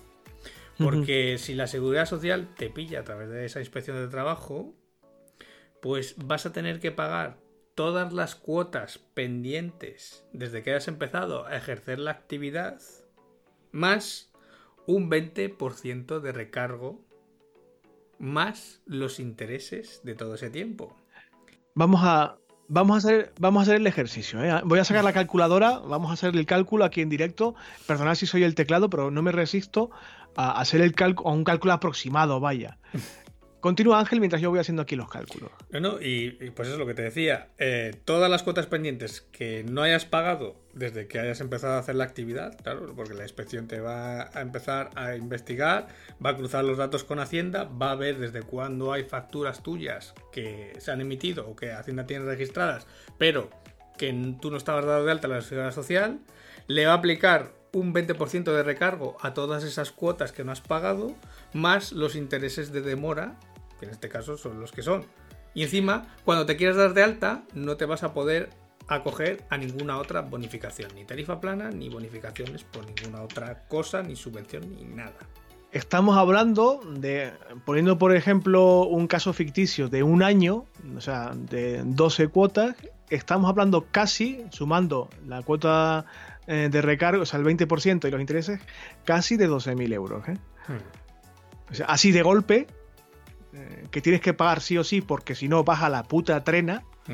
B: Porque si la seguridad social te pilla a través de esa inspección de trabajo, pues vas a tener que pagar todas las cuotas pendientes desde que has empezado a ejercer la actividad, más un 20% de recargo, más los intereses de todo ese tiempo.
C: Vamos a, vamos a, hacer, vamos a hacer el ejercicio. ¿eh? Voy a sacar la calculadora, vamos a hacer el cálculo aquí en directo. Perdonad si soy el teclado, pero no me resisto a hacer el a un cálculo aproximado, vaya. Continúa Ángel mientras yo voy haciendo aquí los cálculos.
B: No, y, pues eso es lo que te decía. Eh, todas las cuotas pendientes que no hayas pagado desde que hayas empezado a hacer la actividad, claro, porque la inspección te va a empezar a investigar, va a cruzar los datos con Hacienda, va a ver desde cuándo hay facturas tuyas que se han emitido o que Hacienda tiene registradas, pero que tú no estabas dado de alta en la seguridad social, le va a aplicar un 20% de recargo a todas esas cuotas que no has pagado, más los intereses de demora que en este caso son los que son. Y encima, cuando te quieras dar de alta, no te vas a poder acoger a ninguna otra bonificación, ni tarifa plana, ni bonificaciones por ninguna otra cosa, ni subvención, ni nada.
C: Estamos hablando de, poniendo por ejemplo un caso ficticio de un año, o sea, de 12 cuotas, estamos hablando casi, sumando la cuota eh, de recargo, o sea, el 20% y los intereses, casi de 12.000 euros. ¿eh? Hmm. O sea, así de golpe, eh, que tienes que pagar sí o sí porque si no baja la puta trena. Mm.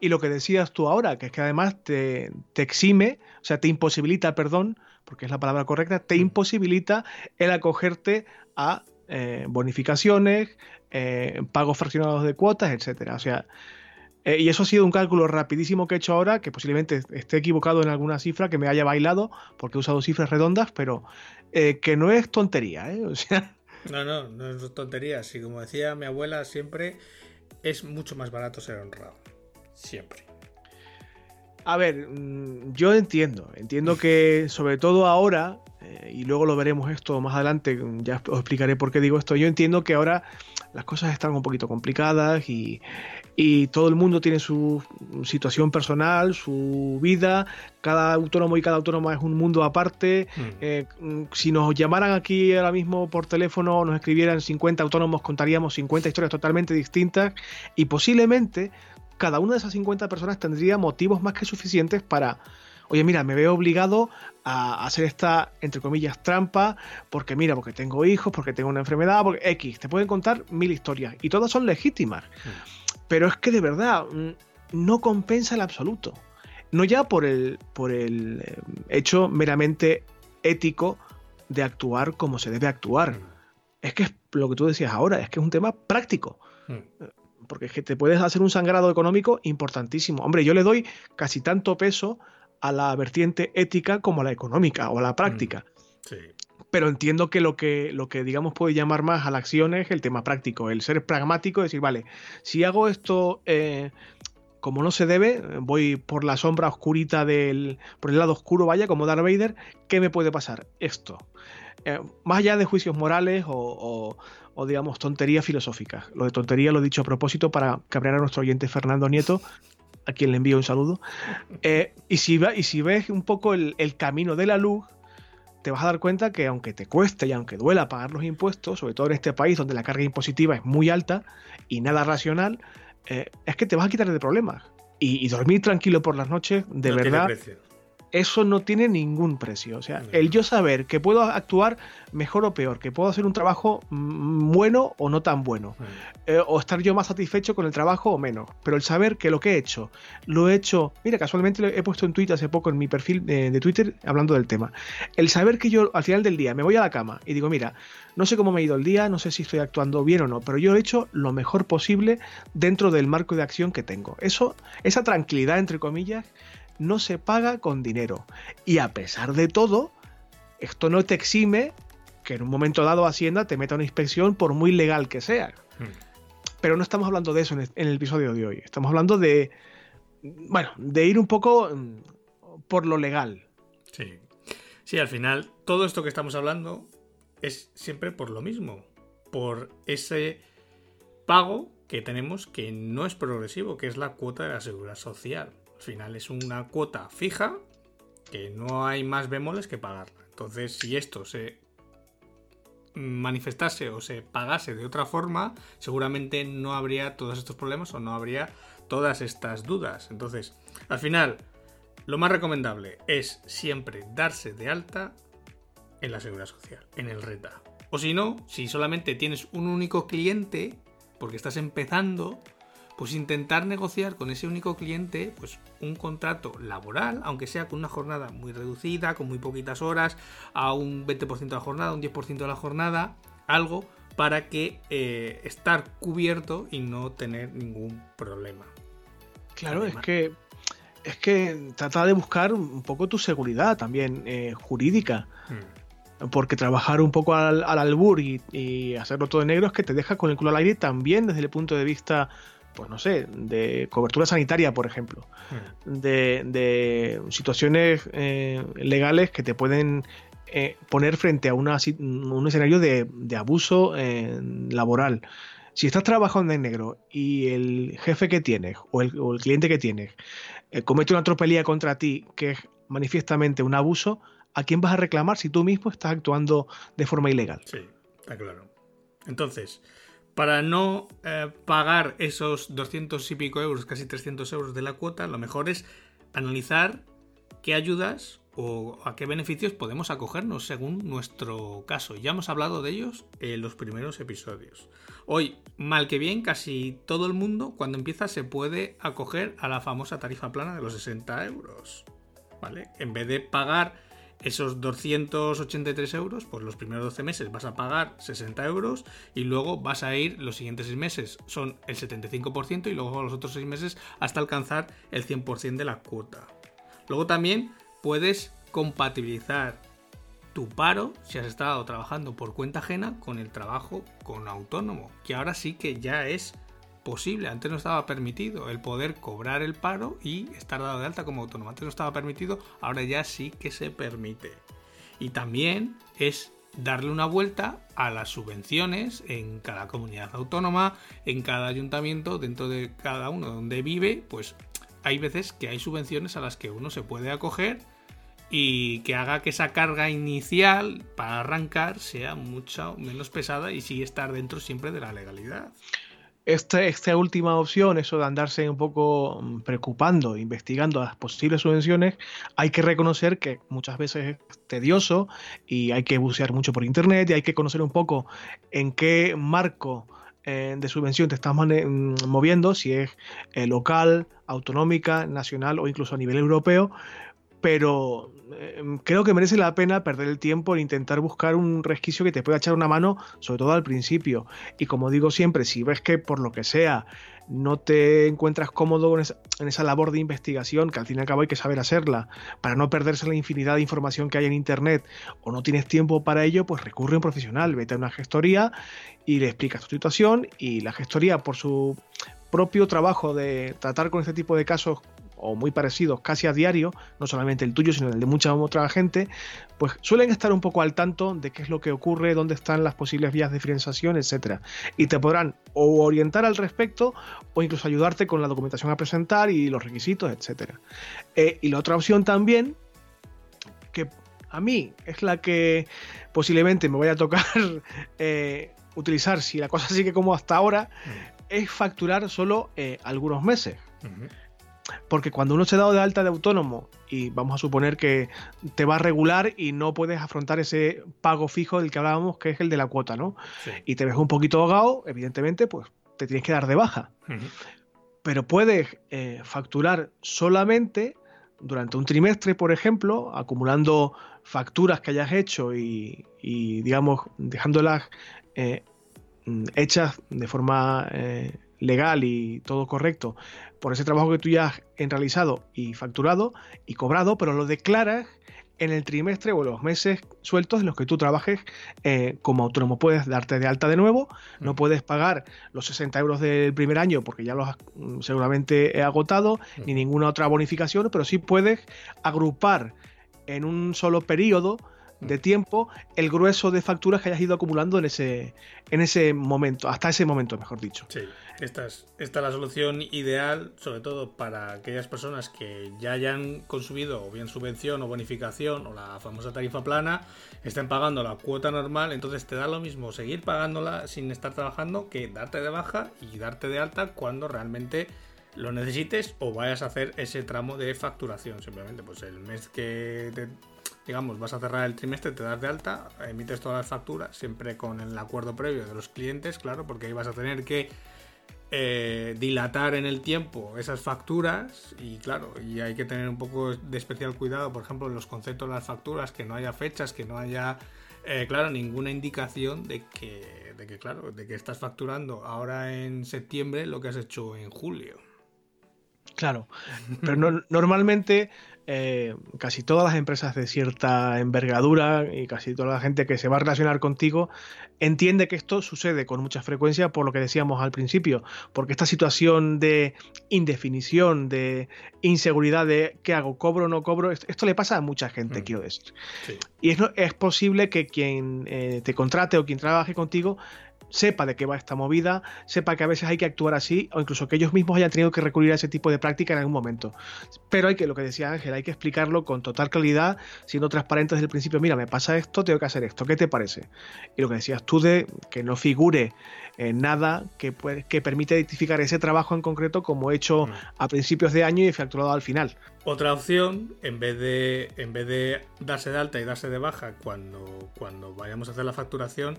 C: Y lo que decías tú ahora, que es que además te, exime, o sea, te imposibilita, perdón, porque es la palabra correcta, te mm. imposibilita el acogerte a eh, bonificaciones, eh, pagos fraccionados de cuotas, etcétera. O sea, y eso ha sido un cálculo rapidísimo que he hecho ahora, que posiblemente esté equivocado en alguna cifra, que me haya bailado, porque he usado cifras redondas, pero que no es tontería, ¿eh? O sea,
B: no, no, no es tontería. Si como decía mi abuela siempre, es mucho más barato ser honrado. Siempre.
C: A ver, mm, yo entiendo, entiendo que sobre todo ahora, eh, y luego lo veremos esto más adelante, ya os explicaré por qué digo esto, yo entiendo que ahora las cosas están un poquito complicadas y, y todo el mundo tiene su situación personal, su vida, cada autónomo y cada autónoma es un mundo aparte. Mm. Eh, si nos llamaran aquí ahora mismo por teléfono nos escribieran 50 autónomos, contaríamos 50 historias totalmente distintas y posiblemente cada una de esas 50 personas tendría motivos más que suficientes para oye, mira, me veo obligado a hacer esta, entre comillas, trampa, porque mira, porque tengo hijos, porque tengo una enfermedad, porque X, te pueden contar mil historias y todas son legítimas. Mm. Pero es que de verdad mm, no compensa el absoluto. No ya por el, por el eh, hecho meramente ético de actuar como se debe actuar. Mm. Es que es lo que tú decías ahora, es que es un tema práctico. Mm. Eh, porque es que te puedes hacer un sangrado económico importantísimo. Hombre, yo le doy casi tanto peso a la vertiente ética como a la económica o a la práctica. Sí pero entiendo que lo que, lo que digamos puede llamar más a la acción es el tema práctico, el ser pragmático, decir, vale, si hago esto eh, como no se debe, voy por la sombra oscurita del, por el lado oscuro, vaya, como Darth Vader, ¿qué me puede pasar? Esto. Eh, más allá de juicios morales o, o, digamos tonterías filosóficas. Lo de tontería lo he dicho a propósito para cabrear a nuestro oyente Fernando Nieto, a quien le envío un saludo. Eh, y, si y si ves un poco el, el camino de la luz, te vas a dar cuenta que aunque te cueste y aunque duela pagar los impuestos, sobre todo en este país donde la carga impositiva es muy alta y nada racional, eh, es que te vas a quitar de problemas. Y, dormir tranquilo por las noches, de verdad, eso no tiene ningún precio. O sea, el yo saber que puedo actuar mejor o peor, que puedo hacer un trabajo bueno o no tan bueno, eh, o estar yo más satisfecho con el trabajo o menos, pero el saber que lo que he hecho, lo he hecho, mira, casualmente he puesto en Twitter hace poco en mi perfil de, de Twitter hablando del tema, el saber que yo al final del día me voy a la cama y digo, mira, no sé cómo me ha ido el día, no sé si estoy actuando bien o no, pero yo he hecho lo mejor posible dentro del marco de acción que tengo. Eso, esa tranquilidad, entre comillas, no se paga con dinero. Y a pesar de todo, esto no te exime que en un momento dado Hacienda te meta una inspección por muy legal que sea. Hmm. Pero no estamos hablando de eso en el episodio de hoy. Estamos hablando de, bueno, de ir un poco mm, por lo legal.
B: Sí. Sí, al final, todo esto que estamos hablando es siempre por lo mismo. Por ese pago que tenemos que no es progresivo, que es la cuota de la seguridad social. Al final es una cuota fija que no hay más bemoles que pagarla. Entonces, si esto se manifestase o se pagase de otra forma, seguramente no habría todos estos problemas o no habría todas estas dudas. Entonces, al final, lo más recomendable es siempre darse de alta en la seguridad social, en el RETA. O si no, si solamente tienes un único cliente, porque estás empezando, pues intentar negociar con ese único cliente pues un contrato laboral, aunque sea con una jornada muy reducida, con muy poquitas horas, a un 20% de la jornada, un 10% de la jornada, algo para que eh, estar cubierto y no tener ningún problema.
C: Claro, es que es que trata de buscar un poco tu seguridad también eh, jurídica. Hmm. Porque trabajar un poco al, albur y, y, hacerlo todo en negro es que te deja con el culo al aire también desde el punto de vista pues no sé, de cobertura sanitaria, por ejemplo, hmm. de, situaciones eh, legales que te pueden eh, poner frente a una, un escenario de, abuso eh, laboral. Si estás trabajando en negro y el jefe que tienes o el, o el cliente que tienes comete una tropelía contra ti que es manifiestamente un abuso, ¿a quién vas a reclamar si tú mismo estás actuando de forma ilegal?
B: Sí, está claro. Entonces, para no eh, pagar esos 200 y pico euros, casi 300 euros de la cuota, lo mejor es analizar qué ayudas o a qué beneficios podemos acogernos según nuestro caso. Ya hemos hablado de ellos en los primeros episodios. Hoy, mal que bien, casi todo el mundo cuando empieza se puede acoger a la famosa tarifa plana de los 60 euros. ¿Vale? En vez de pagar esos 283 euros, pues los primeros 12 meses vas a pagar 60 euros y luego vas a ir los siguientes 6 meses son el 75% y luego los otros 6 meses hasta alcanzar el 100% de la cuota. Luego también puedes compatibilizar tu paro si has estado trabajando por cuenta ajena con el trabajo con autónomo, que ahora sí que ya es posible. Antes no estaba permitido el poder cobrar el paro y estar dado de alta como autónomo. Antes no estaba permitido, ahora ya sí que se permite. Y también es darle una vuelta a las subvenciones en cada comunidad autónoma, en cada ayuntamiento, dentro de cada uno donde vive, pues hay veces que hay subvenciones a las que uno se puede acoger y que haga que esa carga inicial para arrancar sea mucho menos pesada y sí estar dentro siempre de la legalidad.
C: Esta, esta, última opción, eso de andarse un poco mm, preocupando, investigando las posibles subvenciones, hay que reconocer que muchas veces es tedioso y hay que bucear mucho por internet y hay que conocer un poco en qué marco eh, de subvención te estás mm, moviendo, si es eh, local, autonómica, nacional o incluso a nivel europeo, pero em, creo que merece la pena perder el tiempo en intentar buscar un resquicio que te pueda echar una mano, sobre todo al principio. Y como digo siempre, si ves que por lo que sea no te encuentras cómodo en esa, labor de investigación, que al fin y al cabo hay que saber hacerla, para no perderse la infinidad de información que hay en Internet, o no tienes tiempo para ello, pues recurre a un profesional, vete a una gestoría y le explicas tu situación y la gestoría por su propio trabajo de tratar con este tipo de casos o muy parecidos casi a diario, no solamente el tuyo, sino el de mucha otra gente, pues suelen estar un poco al tanto de qué es lo que ocurre, dónde están las posibles vías de diferenciación, etcétera. Y te podrán o orientar al respecto o incluso ayudarte con la documentación a presentar y los requisitos, etcétera. Eh, y la otra opción también, que a mí es la que posiblemente me voy a tocar eh, utilizar si la cosa sigue como hasta ahora, mm. es facturar solo eh, algunos meses. Porque cuando uno se ha dado de alta de autónomo y vamos a suponer que te va a regular y no puedes afrontar ese pago fijo del que hablábamos, que es el de la cuota, ¿no? Y te ves un poquito ahogado, evidentemente, pues te tienes que dar de baja. Pero puedes eh, facturar solamente durante un trimestre, por ejemplo, acumulando facturas que hayas hecho y, digamos, dejándolas eh, hechas de forma eh, legal y todo correcto por ese trabajo que tú ya has realizado y facturado y cobrado, pero lo declaras en el trimestre o los meses sueltos en los que tú trabajes eh, como autónomo. Puedes darte de alta de nuevo, no mm. puedes pagar los 60 euros del primer año porque ya los has mm, seguramente he agotado, mm. ni ninguna otra bonificación, pero sí puedes agrupar en un solo periodo de tiempo el grueso de facturas que hayas ido acumulando en ese, en ese momento, hasta ese momento, mejor dicho.
B: Sí, esta es, esta es la solución ideal, sobre todo para aquellas personas que ya hayan consumido o bien subvención o bonificación o la famosa tarifa plana, estén pagando la cuota normal, entonces te da lo mismo seguir pagándola sin estar trabajando que darte de baja y darte de alta cuando realmente lo necesites o vayas a hacer ese tramo de facturación. Simplemente, pues el mes que te digamos, vas a cerrar el trimestre, te das de alta, emites todas las facturas, siempre con el acuerdo previo de los clientes, claro, porque ahí vas a tener que eh, dilatar en el tiempo esas facturas y claro, y hay que tener un poco de especial cuidado, por ejemplo, en los conceptos de las facturas, que no haya fechas, que no haya, eh, claro, ninguna indicación de que, de que, claro, de que estás facturando ahora en septiembre lo que has hecho en julio.
C: Claro, pero no, normalmente eh, casi todas las empresas de cierta envergadura y casi toda la gente que se va a relacionar contigo entiende que esto sucede con mucha frecuencia por lo que decíamos al principio, porque esta situación de indefinición, de inseguridad de qué hago, cobro o no cobro, esto, le pasa a mucha gente, mm. quiero decir. Y es, es, posible que quien eh, te contrate o quien trabaje contigo sepa de qué va esta movida, sepa que a veces hay que actuar así o incluso que ellos mismos hayan tenido que recurrir a ese tipo de práctica en algún momento. Pero hay que, lo que decía Ángel, hay que explicarlo con total claridad, siendo transparente desde el principio, mira, me pasa esto, tengo que hacer esto, ¿qué te parece? Y lo que decías tú de que no figure en nada que, que permite identificar ese trabajo en concreto como hecho mm. a principios de año y facturado al final.
B: Otra opción, en vez de, en vez de darse de alta y darse de baja cuando, cuando vayamos a hacer la facturación,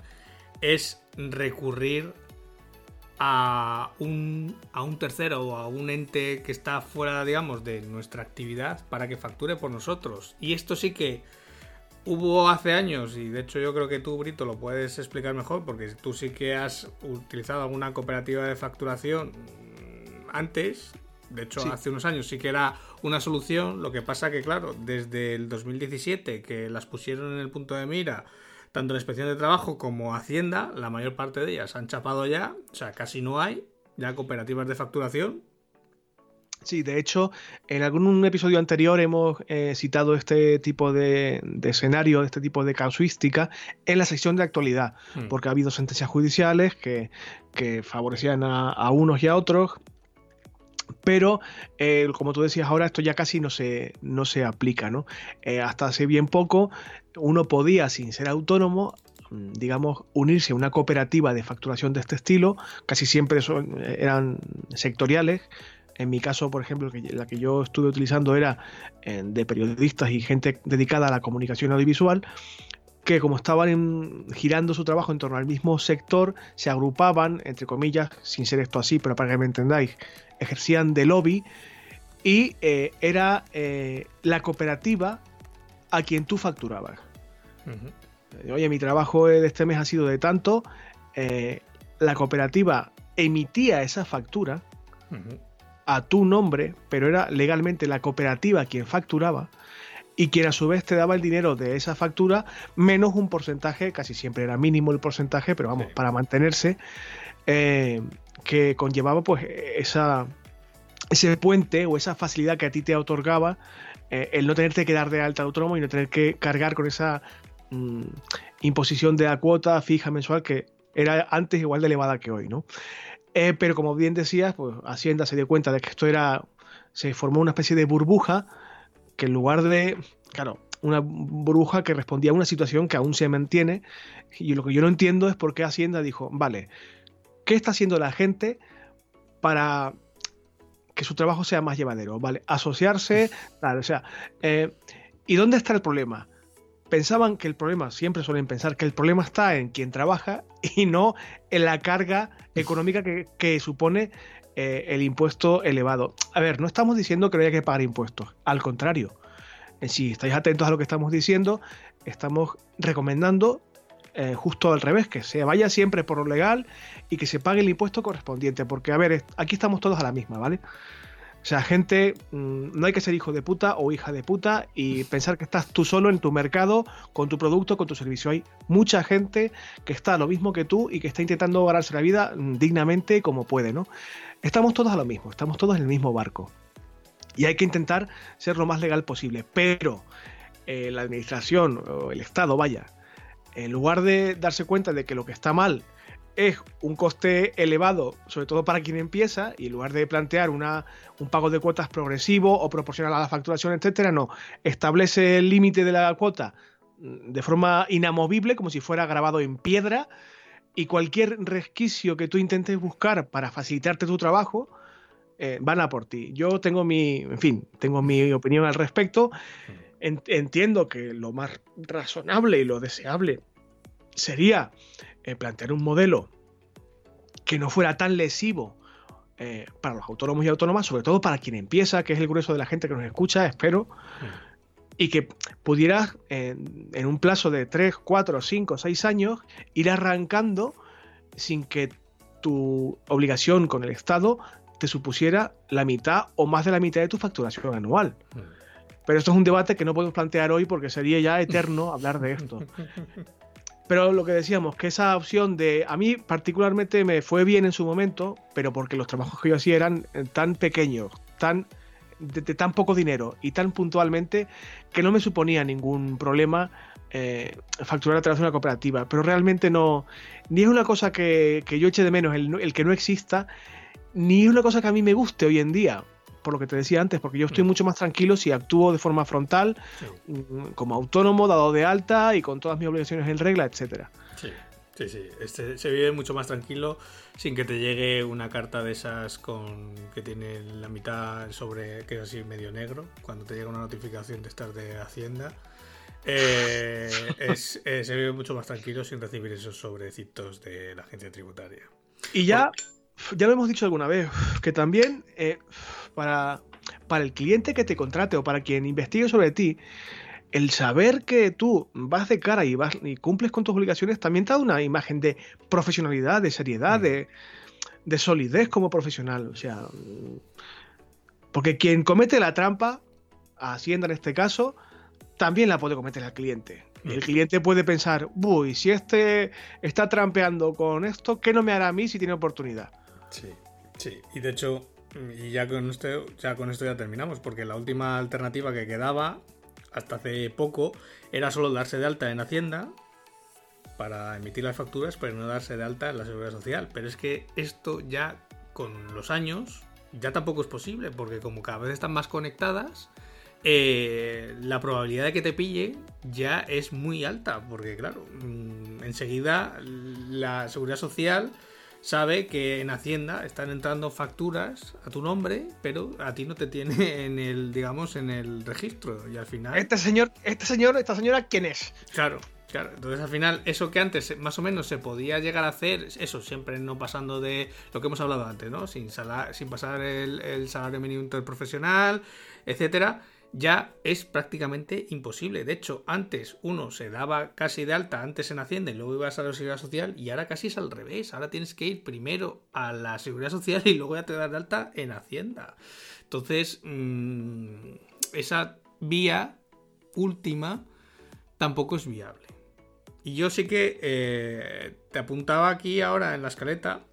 B: es recurrir a un, a un tercero o a un ente que está fuera, digamos, de nuestra actividad para que facture por nosotros. Y esto sí que hubo hace años, y de hecho yo creo que tú, Brito, lo puedes explicar mejor, porque tú sí que has utilizado alguna cooperativa de facturación antes. De hecho, hace unos años sí que era una solución. Lo que pasa que, claro, desde el 2017 que las pusieron en el punto de mira tanto la inspección de trabajo como Hacienda, la mayor parte de ellas han chapado ya, o sea, casi no hay ya cooperativas de facturación.
C: Sí, de hecho, en algún episodio anterior hemos eh, citado este tipo de, escenario, este tipo de casuística en la sección de actualidad, mm. porque ha habido sentencias judiciales que, favorecían a, unos y a otros, pero eh, como tú decías ahora, esto ya casi no se, no se aplica, ¿no? Eh, hasta hace bien poco uno podía, sin ser autónomo, mm, digamos, unirse a una cooperativa de facturación de este estilo, casi siempre son, eran sectoriales, en mi caso, por ejemplo, la que yo estuve utilizando era eh, de periodistas y gente dedicada a la comunicación audiovisual, que como estaban girando su trabajo en torno al mismo sector, se agrupaban, entre comillas, sin ser esto así, pero para que me entendáis, ejercían de lobby y eh, era eh, la cooperativa a quien tú facturabas. Oye, mi trabajo de este mes ha sido de tanto, la cooperativa emitía esa factura a tu nombre, pero era legalmente la cooperativa quien facturaba y quien a su vez te daba el dinero de esa factura menos un porcentaje, casi siempre era mínimo el porcentaje, pero vamos, para mantenerse, eh, que conllevaba pues esa, ese puente o esa facilidad que a ti te otorgaba eh, el no tenerte que dar de alta autónomo y no tener que cargar con esa mm, imposición de la cuota fija mensual que era antes igual de elevada que hoy, ¿no? Eh, pero como bien decías, pues Hacienda se dio cuenta de que esto era. Se formó una especie de burbuja que en lugar de. Claro, una burbuja que respondía a una situación que aún se mantiene. Y lo que yo no entiendo es por qué Hacienda dijo: Vale, ¿qué está haciendo la gente para que su trabajo sea más llevadero? ¿Vale? Asociarse, tal, o sea. Eh, ¿Y dónde está el problema? pensaban que el problema, siempre suelen pensar que el problema está en quien trabaja y no en la carga económica que, supone eh, el impuesto elevado. A ver, no estamos diciendo que no haya que pagar impuestos, al contrario. Eh, si estáis atentos a lo que estamos diciendo, estamos recomendando eh, justo al revés, que se vaya siempre por lo legal y que se pague el impuesto correspondiente, porque a ver, aquí estamos todos a la misma, ¿vale? O sea, gente, mm, no hay que ser hijo de puta o hija de puta y pensar que estás tú solo en tu mercado, con tu producto, con tu servicio. Hay mucha gente que está lo mismo que tú y que está intentando ganarse la vida mm, dignamente como puede, ¿no? Estamos todos a lo mismo, estamos todos en el mismo barco. Y hay que intentar ser lo más legal posible. Pero eh, la administración o el Estado, vaya, en lugar de darse cuenta de que lo que está mal es un coste elevado, sobre todo para quien empieza, y en lugar de plantear una, un pago de cuotas progresivo o proporcional a la facturación, etcétera, no, establece el límite de la cuota mm, de forma inamovible, como si fuera grabado en piedra, y cualquier resquicio que tú intentes buscar para facilitarte tu trabajo, eh, van a por ti. Yo tengo mi, en fin, tengo mi opinión al respecto. entiendo que lo más razonable y lo deseable sería eh, plantear un modelo que no fuera tan lesivo eh, para los autónomos y autónomas, sobre todo para quien empieza, que es el grueso de la gente que nos escucha, espero, y que pudieras en un plazo de 3, 4, 5, 6 años ir arrancando sin que tu obligación con el Estado te supusiera la mitad o más de la mitad de tu facturación anual. Pero esto es un debate que no podemos plantear hoy porque sería ya eterno hablar de esto. Pero lo que decíamos, que esa opción de. A mí, particularmente, me fue bien en su momento, pero porque los trabajos que yo hacía eran eh, tan pequeños, tan. De, tan poco dinero y tan puntualmente que no me suponía ningún problema eh, facturar a través de una cooperativa. Pero realmente no. Ni es una cosa que, yo eche de menos el, el que no exista, ni es una cosa que a mí me guste hoy en día por lo que te decía antes, porque yo estoy mm. mucho más tranquilo si actúo de forma frontal, mm, como autónomo, dado de alta y con todas mis obligaciones en regla, etcétera.
B: Sí, sí, sí. Este, se vive mucho más tranquilo sin que te llegue una carta de esas con que tiene la mitad sobre que es así medio negro, cuando te llega una notificación de estar de Hacienda. Eh, eh, se vive mucho más tranquilo sin recibir esos sobrecitos de la agencia tributaria.
C: Y ya, ya lo hemos dicho alguna vez, que también eh, para, para el cliente que te contrate o para quien investigue sobre ti, el saber que tú vas de cara y, vas, y cumples con tus obligaciones también te da una imagen de profesionalidad, de seriedad, de, de solidez como profesional. O sea, porque quien comete la trampa, Hacienda en este caso, también la puede cometer al cliente. El cliente puede pensar, uy, si este está trampeando con esto, ¿qué no me hará a mí si tiene oportunidad?
B: Sí, sí. Y de hecho, Y ya con esto, ya con esto ya terminamos, porque la última alternativa que quedaba hasta hace poco era solo darse de alta en Hacienda para emitir las facturas, pero no darse de alta en la seguridad social. Pero es que esto ya con los años ya tampoco es posible, porque como cada vez están más conectadas, eh, la probabilidad de que te pille ya es muy alta, porque claro, mm, enseguida la seguridad social sabe que en Hacienda están entrando facturas a tu nombre, pero a ti no te tiene en el, digamos, en el registro. Y al final.
C: Este señor, este señor, esta señora, ¿quién es?
B: Claro, claro. Entonces al final, eso que antes más o menos se podía llegar a hacer, eso siempre no pasando de lo que hemos hablado antes, ¿no? Sin, sin pasar el, el salario mínimo interprofesional, etcétera ya es prácticamente imposible. De hecho, antes uno se daba casi de alta antes en Hacienda y luego ibas a la Seguridad Social y ahora casi es al revés. Ahora tienes que ir primero a la Seguridad Social y luego ya te das de alta en Hacienda. Entonces, mm, esa vía última tampoco es viable. Y yo sí que eh, te apuntaba aquí ahora en la escaleta,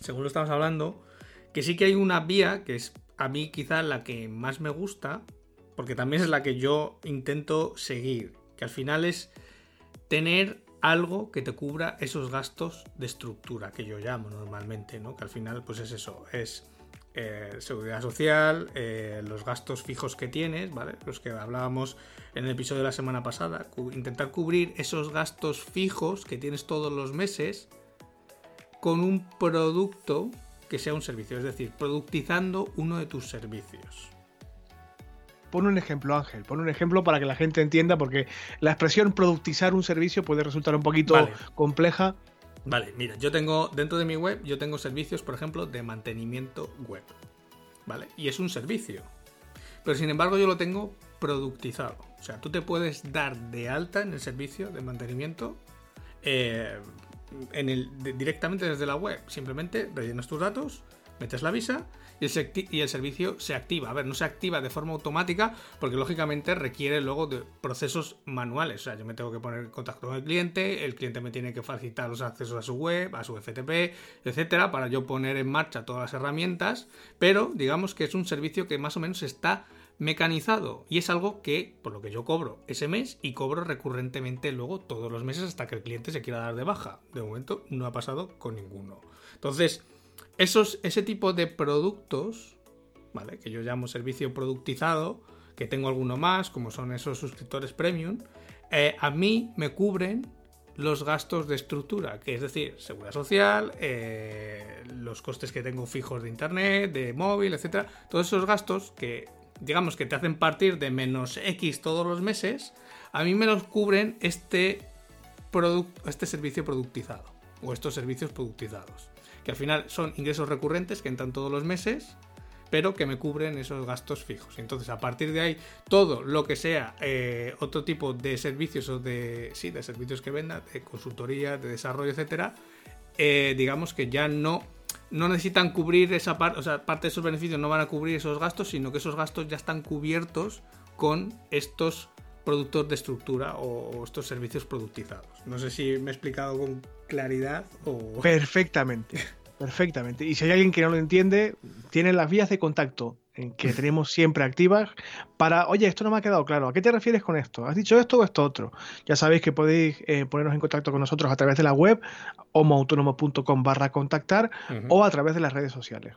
B: según lo estamos hablando, que sí que hay una vía que es a mí quizá la que más me gusta, porque también es la que yo intento seguir, que al final es tener algo que te cubra esos gastos de estructura que yo llamo normalmente, ¿no? Que al final pues es eso, es eh, seguridad social, eh, los gastos fijos que tienes, ¿vale? Los que hablábamos en el episodio de la semana pasada, intentar cubrir esos gastos fijos que tienes todos los meses con un producto que sea un servicio, es decir, productizando uno de tus servicios.
C: Pon un ejemplo, Ángel, pon un ejemplo para que la gente entienda, porque la expresión productizar un servicio puede resultar un poquito compleja.
B: Vale, mira, yo tengo dentro de mi web, yo tengo servicios, por ejemplo, de mantenimiento web. ¿Vale? Y es un servicio. Pero sin embargo, yo lo tengo productizado. O sea, tú te puedes dar de alta en el servicio de mantenimiento eh, en el, directamente desde la web. Simplemente rellenas tus datos, metes la visa y el, servicio se activa. A ver, no se activa de forma automática porque lógicamente requiere luego de procesos manuales. O sea, yo me tengo que poner en contacto con el cliente, el cliente me tiene que facilitar los accesos a su web, a su FTP, etcétera, para yo poner en marcha todas las herramientas. Pero digamos que es un servicio que más o menos está mecanizado y es algo que por lo que yo cobro ese mes y cobro recurrentemente luego todos los meses hasta que el cliente se quiera dar de baja. De momento no ha pasado con ninguno. Entonces, esos, ese tipo de productos, ¿vale? Que yo llamo servicio productizado, que tengo alguno más, como son esos suscriptores premium, eh, a mí me cubren los gastos de estructura, que es decir, seguridad social, eh, los costes que tengo fijos de internet, de móvil, etcétera, todos esos gastos que digamos que te hacen partir de menos X todos los meses, a mí me los cubren este, este servicio productizado o estos servicios productizados que al final son ingresos recurrentes que entran todos los meses, pero que me cubren esos gastos fijos. Entonces, a partir de ahí, todo lo que sea eh, otro tipo de servicios o de, sí, de servicios que venda, de consultoría, de desarrollo, etcétera, eh, digamos que ya no, no necesitan cubrir esa parte, o sea, parte de esos beneficios no van a cubrir esos gastos, sino que esos gastos ya están cubiertos con estos productos de estructura o estos servicios productizados. No sé si me he explicado con claridad o...
C: Perfectamente, perfectamente. Y si hay alguien que no lo entiende, tiene las vías de contacto que tenemos siempre activas para, oye, esto no me ha quedado claro, ¿a qué te refieres con esto? ¿Has dicho esto o esto otro? Ya sabéis que podéis eh, ponernos en contacto con nosotros a través de la web homoautonomo.com barra contactar o a través de las redes sociales.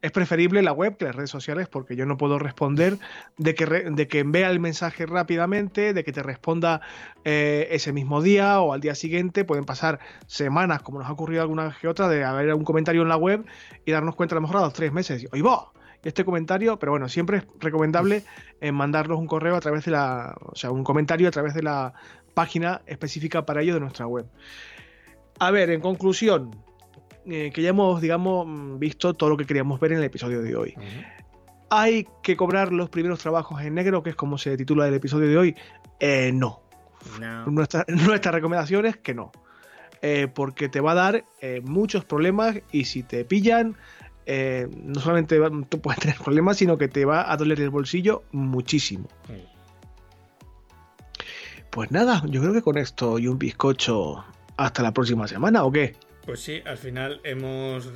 C: Es preferible la web que las redes sociales porque yo no puedo responder de que, de que vea el mensaje rápidamente, de que te responda eh, ese mismo día o al día siguiente. Pueden pasar semanas, como nos ha ocurrido alguna vez que otra, de haber un comentario en la web y darnos cuenta a lo mejor a los tres meses. Y, va! Este comentario, pero bueno, siempre es recomendable eh, mandarnos un correo a través de la, o sea, un comentario a través de la página específica para ello de nuestra web. A ver, en conclusión, eh, que ya hemos, digamos, visto todo lo que queríamos ver en el episodio de hoy. ¿Hay que cobrar los primeros trabajos en negro, que es como se titula el episodio de hoy? Eh, no. Nuestra, nuestra, recomendación es que no. porque te va a dar muchos problemas y si te pillan, eh, no solamente tú puedes tener problemas, sino que te va a doler el bolsillo muchísimo. Pues nada, yo creo que con esto y un bizcocho hasta la próxima semana, ¿o qué?
B: Pues sí, al final hemos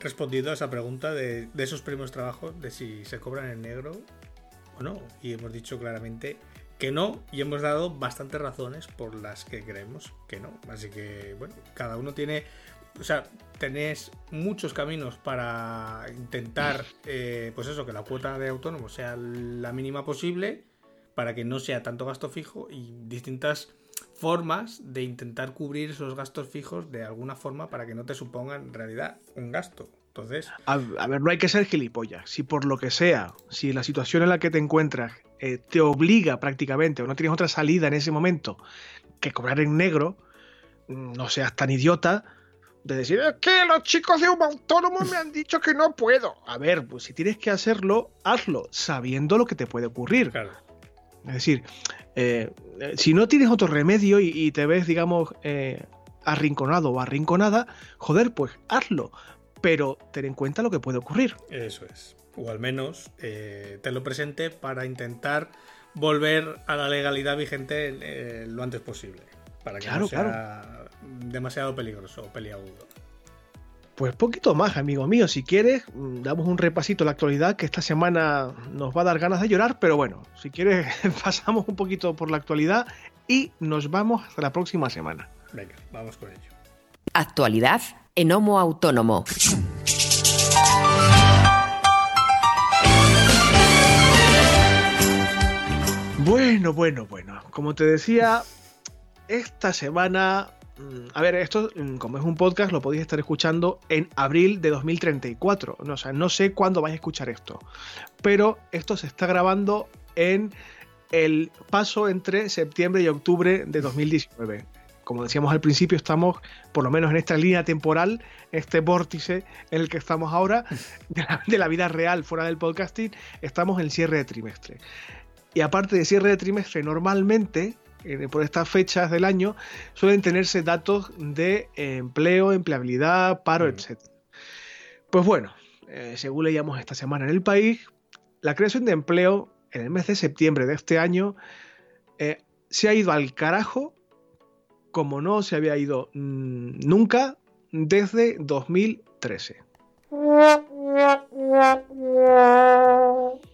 B: respondido a esa pregunta de, de esos primeros trabajos, de si se cobran en negro o no. Y hemos dicho claramente que no y hemos dado bastantes razones por las que creemos que no. Así que, bueno, cada uno tiene, o sea, tenés muchos caminos para intentar, eh, pues eso, que la cuota de autónomo sea la mínima posible para que no sea tanto gasto fijo y distintas formas de intentar cubrir esos gastos fijos de alguna forma para que no te supongan en realidad un gasto. Entonces.
C: A, ver, no hay que ser gilipollas. Si por lo que sea, si la situación en la que te encuentras eh, te obliga prácticamente o no tienes otra salida en ese momento que cobrar en negro, mm, no seas tan idiota de decir, es que los chicos de un autónomo me han dicho que no puedo. A ver, pues si tienes que hacerlo, hazlo, sabiendo lo que te puede ocurrir.
B: Claro.
C: Es decir, eh, si no tienes otro remedio y, te ves, digamos, eh, arrinconado o arrinconada, joder, pues hazlo. Pero ten en cuenta lo que puede ocurrir.
B: Eso es. O al menos eh, te lo presente para intentar volver a la legalidad vigente lo antes posible. Para que no sea demasiado peligroso o peliagudo.
C: Pues poquito más, amigo mío. Si quieres, mm, damos un repasito a la actualidad, que esta semana nos va a dar ganas de llorar, pero bueno, si quieres, pasamos un poquito por la actualidad y nos vamos hasta la próxima semana.
B: Venga, vamos con ello.
A: Actualidad en Homo Autónomo.
C: Bueno, bueno, bueno. Como te decía, esta semana Mm, a ver, esto, mm, como es un podcast, lo podéis estar escuchando en abril de 2034. o sea, no sé cuándo vais a escuchar esto. Pero esto se está grabando en el paso entre septiembre y octubre de 2019. Como decíamos al principio, estamos, por lo menos en esta línea temporal, este vórtice en el que estamos ahora, de la, vida real fuera del podcasting, estamos en cierre de trimestre. Y aparte de cierre de trimestre, normalmente por estas fechas del año suelen tenerse datos de empleo, empleabilidad, paro, mm. etc. Pues bueno, eh, según leíamos esta semana en el país, la creación de empleo en el mes de septiembre de este año eh, se ha ido al carajo como no se había ido mm, nunca desde 2013.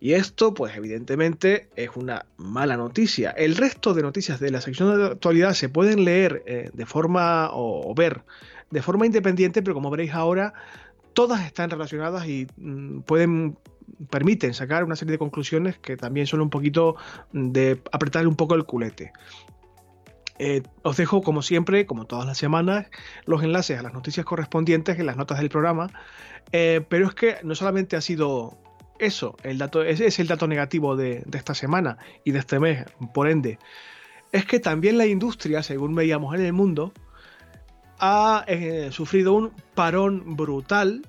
C: Y esto, pues evidentemente, es una mala noticia. El resto de noticias de la sección de actualidad se pueden leer eh, de forma o, ver de forma independiente, pero como veréis ahora, todas están relacionadas y mm, pueden permiten sacar una serie de conclusiones que también son un poquito de apretar un poco el culete. Eh, os dejo, como siempre, como todas las semanas, los enlaces a las noticias correspondientes en las notas del programa. Eh, pero es que no solamente ha sido eso, el dato, ese es el dato negativo de, esta semana y de este mes, por ende. Es que también la industria, según veíamos en el mundo, ha eh, sufrido un parón brutal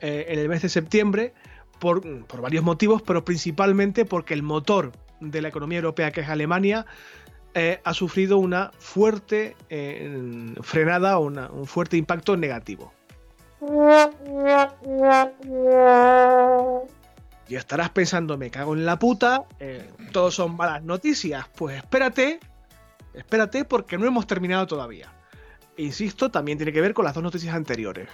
C: eh, en el mes de septiembre por, varios motivos, pero principalmente porque el motor de la economía europea, que es Alemania, eh, ha sufrido una fuerte frenada, un fuerte impacto negativo. Y estarás pensando, me cago en la puta, eh, todos son malas noticias. Pues espérate, espérate porque no hemos terminado todavía. Insisto, también tiene que ver con las dos noticias anteriores.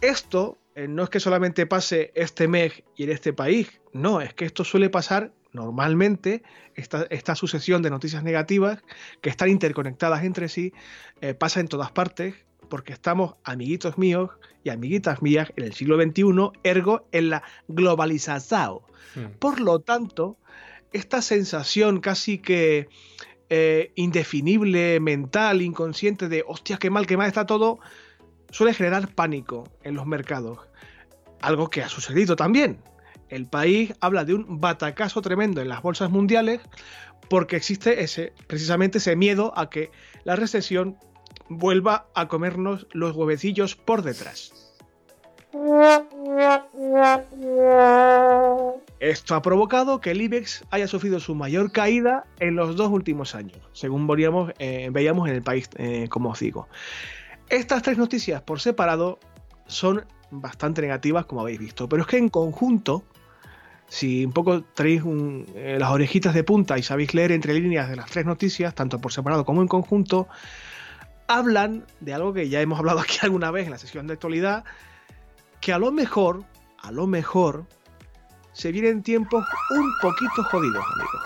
C: Esto eh, no es que solamente pase este mes y en este país, no, es que esto suele pasar normalmente, esta, sucesión de noticias negativas que están interconectadas entre sí, eh, pasa en todas partes, porque estamos, amiguitos míos y amiguitas mías, en el siglo XXI, ergo en la globalización. Hmm. Por lo tanto, esta sensación casi que eh, indefinible, mental, inconsciente de, hostia, qué mal, qué mal está todo, suele generar pánico en los mercados. Algo que ha sucedido también. El país habla de un batacazo tremendo en las bolsas mundiales porque existe ese, precisamente ese miedo a que la recesión vuelva a comernos los huevecillos por detrás. Esto ha provocado que el IBEX haya sufrido su mayor caída en los dos últimos años, según veíamos, eh, en el país, eh, como os digo. Estas tres noticias por separado son bastante negativas, como habéis visto, pero es que en conjunto, si un poco traéis eh, las orejitas de punta y sabéis leer entre líneas de las tres noticias, tanto por separado como en conjunto, hablan de algo que ya hemos hablado aquí alguna vez en la sesión de actualidad, que a lo mejor, a lo mejor, se vienen tiempos un poquito jodidos, amigos.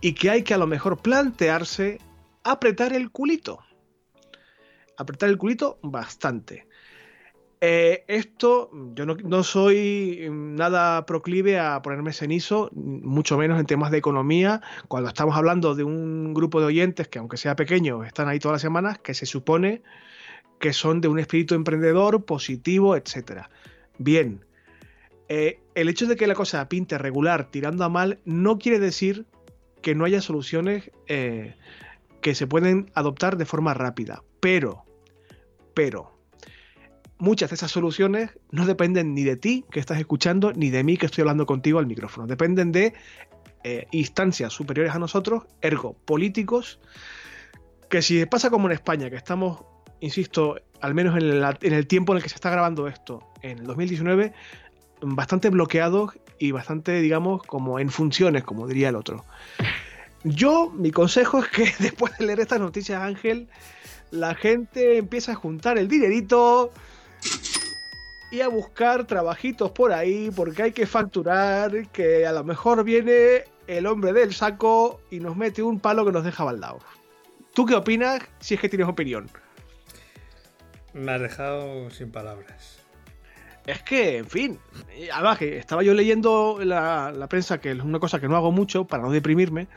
C: Y que hay que a lo mejor plantearse apretar el culito. Apretar el culito bastante. Eh, esto, yo no, soy nada proclive a ponerme cenizo, mucho menos en temas de economía, cuando estamos hablando de un grupo de oyentes que aunque sea pequeño, están ahí todas las semanas, que se supone que son de un espíritu emprendedor, positivo, etc. Bien, eh, el hecho de que la cosa pinte regular, tirando a mal, no quiere decir que no haya soluciones eh, que se pueden adoptar de forma rápida. Pero, pero, muchas de esas soluciones no dependen ni de ti que estás escuchando, ni de mí que estoy hablando contigo al micrófono. Dependen de eh, instancias superiores a nosotros, ergo políticos, que si pasa como en España, que estamos, insisto, al menos en, en el tiempo en el que se está grabando esto, en el 2019, bastante bloqueados y bastante, digamos, como en funciones, como diría el otro. Yo, mi consejo es que después de leer estas noticias, Ángel, la gente empieza a juntar el dinerito, y a buscar trabajitos por ahí porque hay que facturar, que a lo mejor viene el hombre del saco y nos mete un palo que nos deja baldados. ¿Tú qué opinas si es que tienes opinión?
B: Me has dejado sin palabras.
C: Es que, en fin, además que estaba yo leyendo la, la prensa, que es una cosa que no hago mucho para no deprimirme,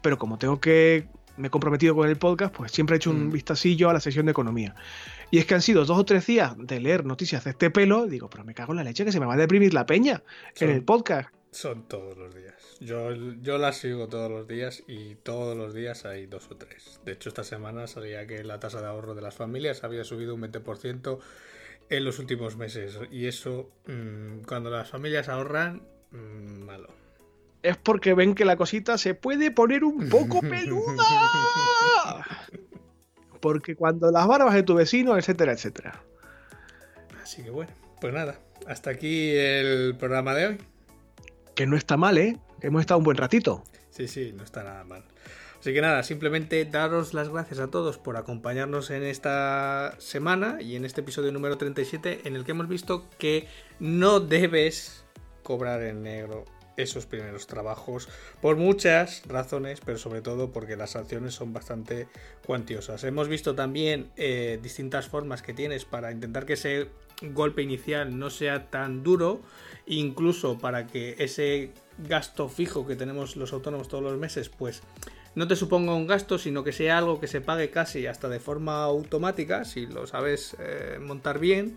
C: pero como tengo que me he comprometido con el podcast, pues siempre he hecho un mm. vistacillo a la sesión de economía. Y es que han sido dos o tres días de leer noticias de este pelo, digo, pero me cago en la leche que se me va a deprimir la peña en el podcast.
B: Son todos los días. Yo, yo las sigo todos los días y todos los días hay dos o tres. De hecho, esta semana salía que la tasa de ahorro de las familias había subido un 20% en los últimos meses. Y eso, mm, cuando las familias ahorran, mm, malo
C: es porque ven que la cosita se puede poner un poco peluda. Porque cuando las barbas de tu vecino, etcétera, etcétera.
B: Así que bueno, pues nada, hasta aquí el programa de hoy.
C: Que no está mal, ¿eh? Hemos estado un buen ratito.
B: Sí, sí, no está nada mal. Así que nada, simplemente daros las gracias a todos por acompañarnos en esta semana y en este episodio número 37 en el que hemos visto que no debes cobrar en negro esos primeros trabajos por muchas razones, pero sobre todo porque las sanciones son bastante cuantiosas. Hemos visto también eh, distintas formas que tienes para intentar que ese golpe inicial no sea tan duro, incluso para que ese gasto fijo que tenemos los autónomos todos los meses, pues no te suponga un gasto, sino que sea algo que se pague casi hasta de forma automática, si lo sabes eh, montar bien,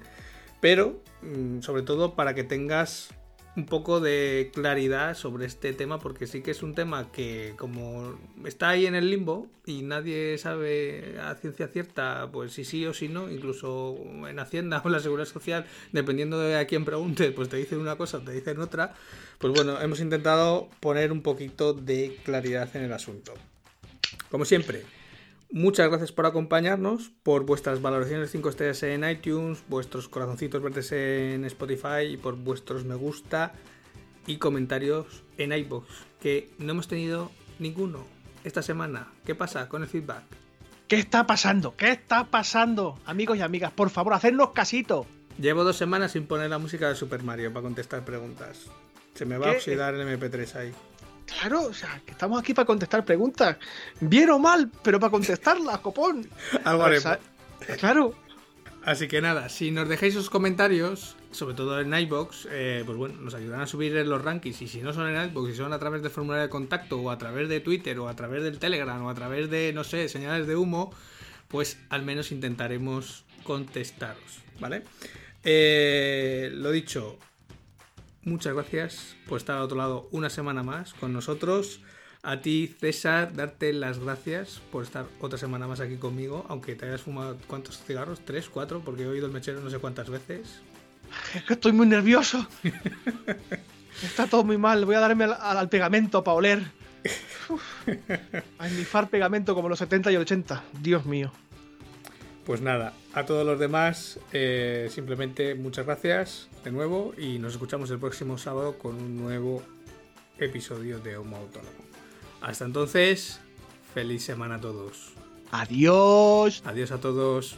B: pero mm, sobre todo para que tengas un poco de claridad sobre este tema porque sí que es un tema que como está ahí en el limbo y nadie sabe a ciencia cierta pues si sí o si no, incluso en Hacienda o en la Seguridad Social, dependiendo de a quién pregunte, pues te dicen una cosa, te dicen otra, pues bueno, hemos intentado poner un poquito de claridad en el asunto. Como siempre, Muchas gracias por acompañarnos, por vuestras valoraciones 5 estrellas en iTunes, vuestros corazoncitos verdes en Spotify y por vuestros me gusta y comentarios en iBox, que no hemos tenido ninguno esta semana. ¿Qué pasa con el feedback?
C: ¿Qué está pasando? ¿Qué está pasando? Amigos y amigas, por favor, hacednos casito.
B: Llevo dos semanas sin poner la música de Super Mario para contestar preguntas. Se me va a oxidar el MP3 ahí.
C: Claro, o sea, que estamos aquí para contestar preguntas. Bien o mal, pero para contestarlas, copón.
B: Algo haremos.
C: claro.
B: Así que nada, si nos dejáis sus comentarios, sobre todo en iBox, eh, pues bueno, nos ayudarán a subir en los rankings. Y si no son en iBox, si son a través del formulario de contacto, o a través de Twitter, o a través del Telegram, o a través de, no sé, señales de humo, pues al menos intentaremos contestaros, ¿vale? Eh, lo dicho, muchas gracias por estar al otro lado una semana más con nosotros. A ti, César, darte las gracias por estar otra semana más aquí conmigo, aunque te hayas fumado cuántos cigarros, tres, cuatro, porque he oído el mechero no sé cuántas veces.
C: Estoy muy nervioso. Está todo muy mal. Voy a darme al, pegamento para oler. a nifar pegamento como los 70 y 80. Dios mío.
B: Pues nada, a todos los demás, eh, simplemente muchas gracias de nuevo y nos escuchamos el próximo sábado con un nuevo episodio de Homo Autónomo. Hasta entonces, feliz semana a todos.
C: Adiós.
B: Adiós a todos.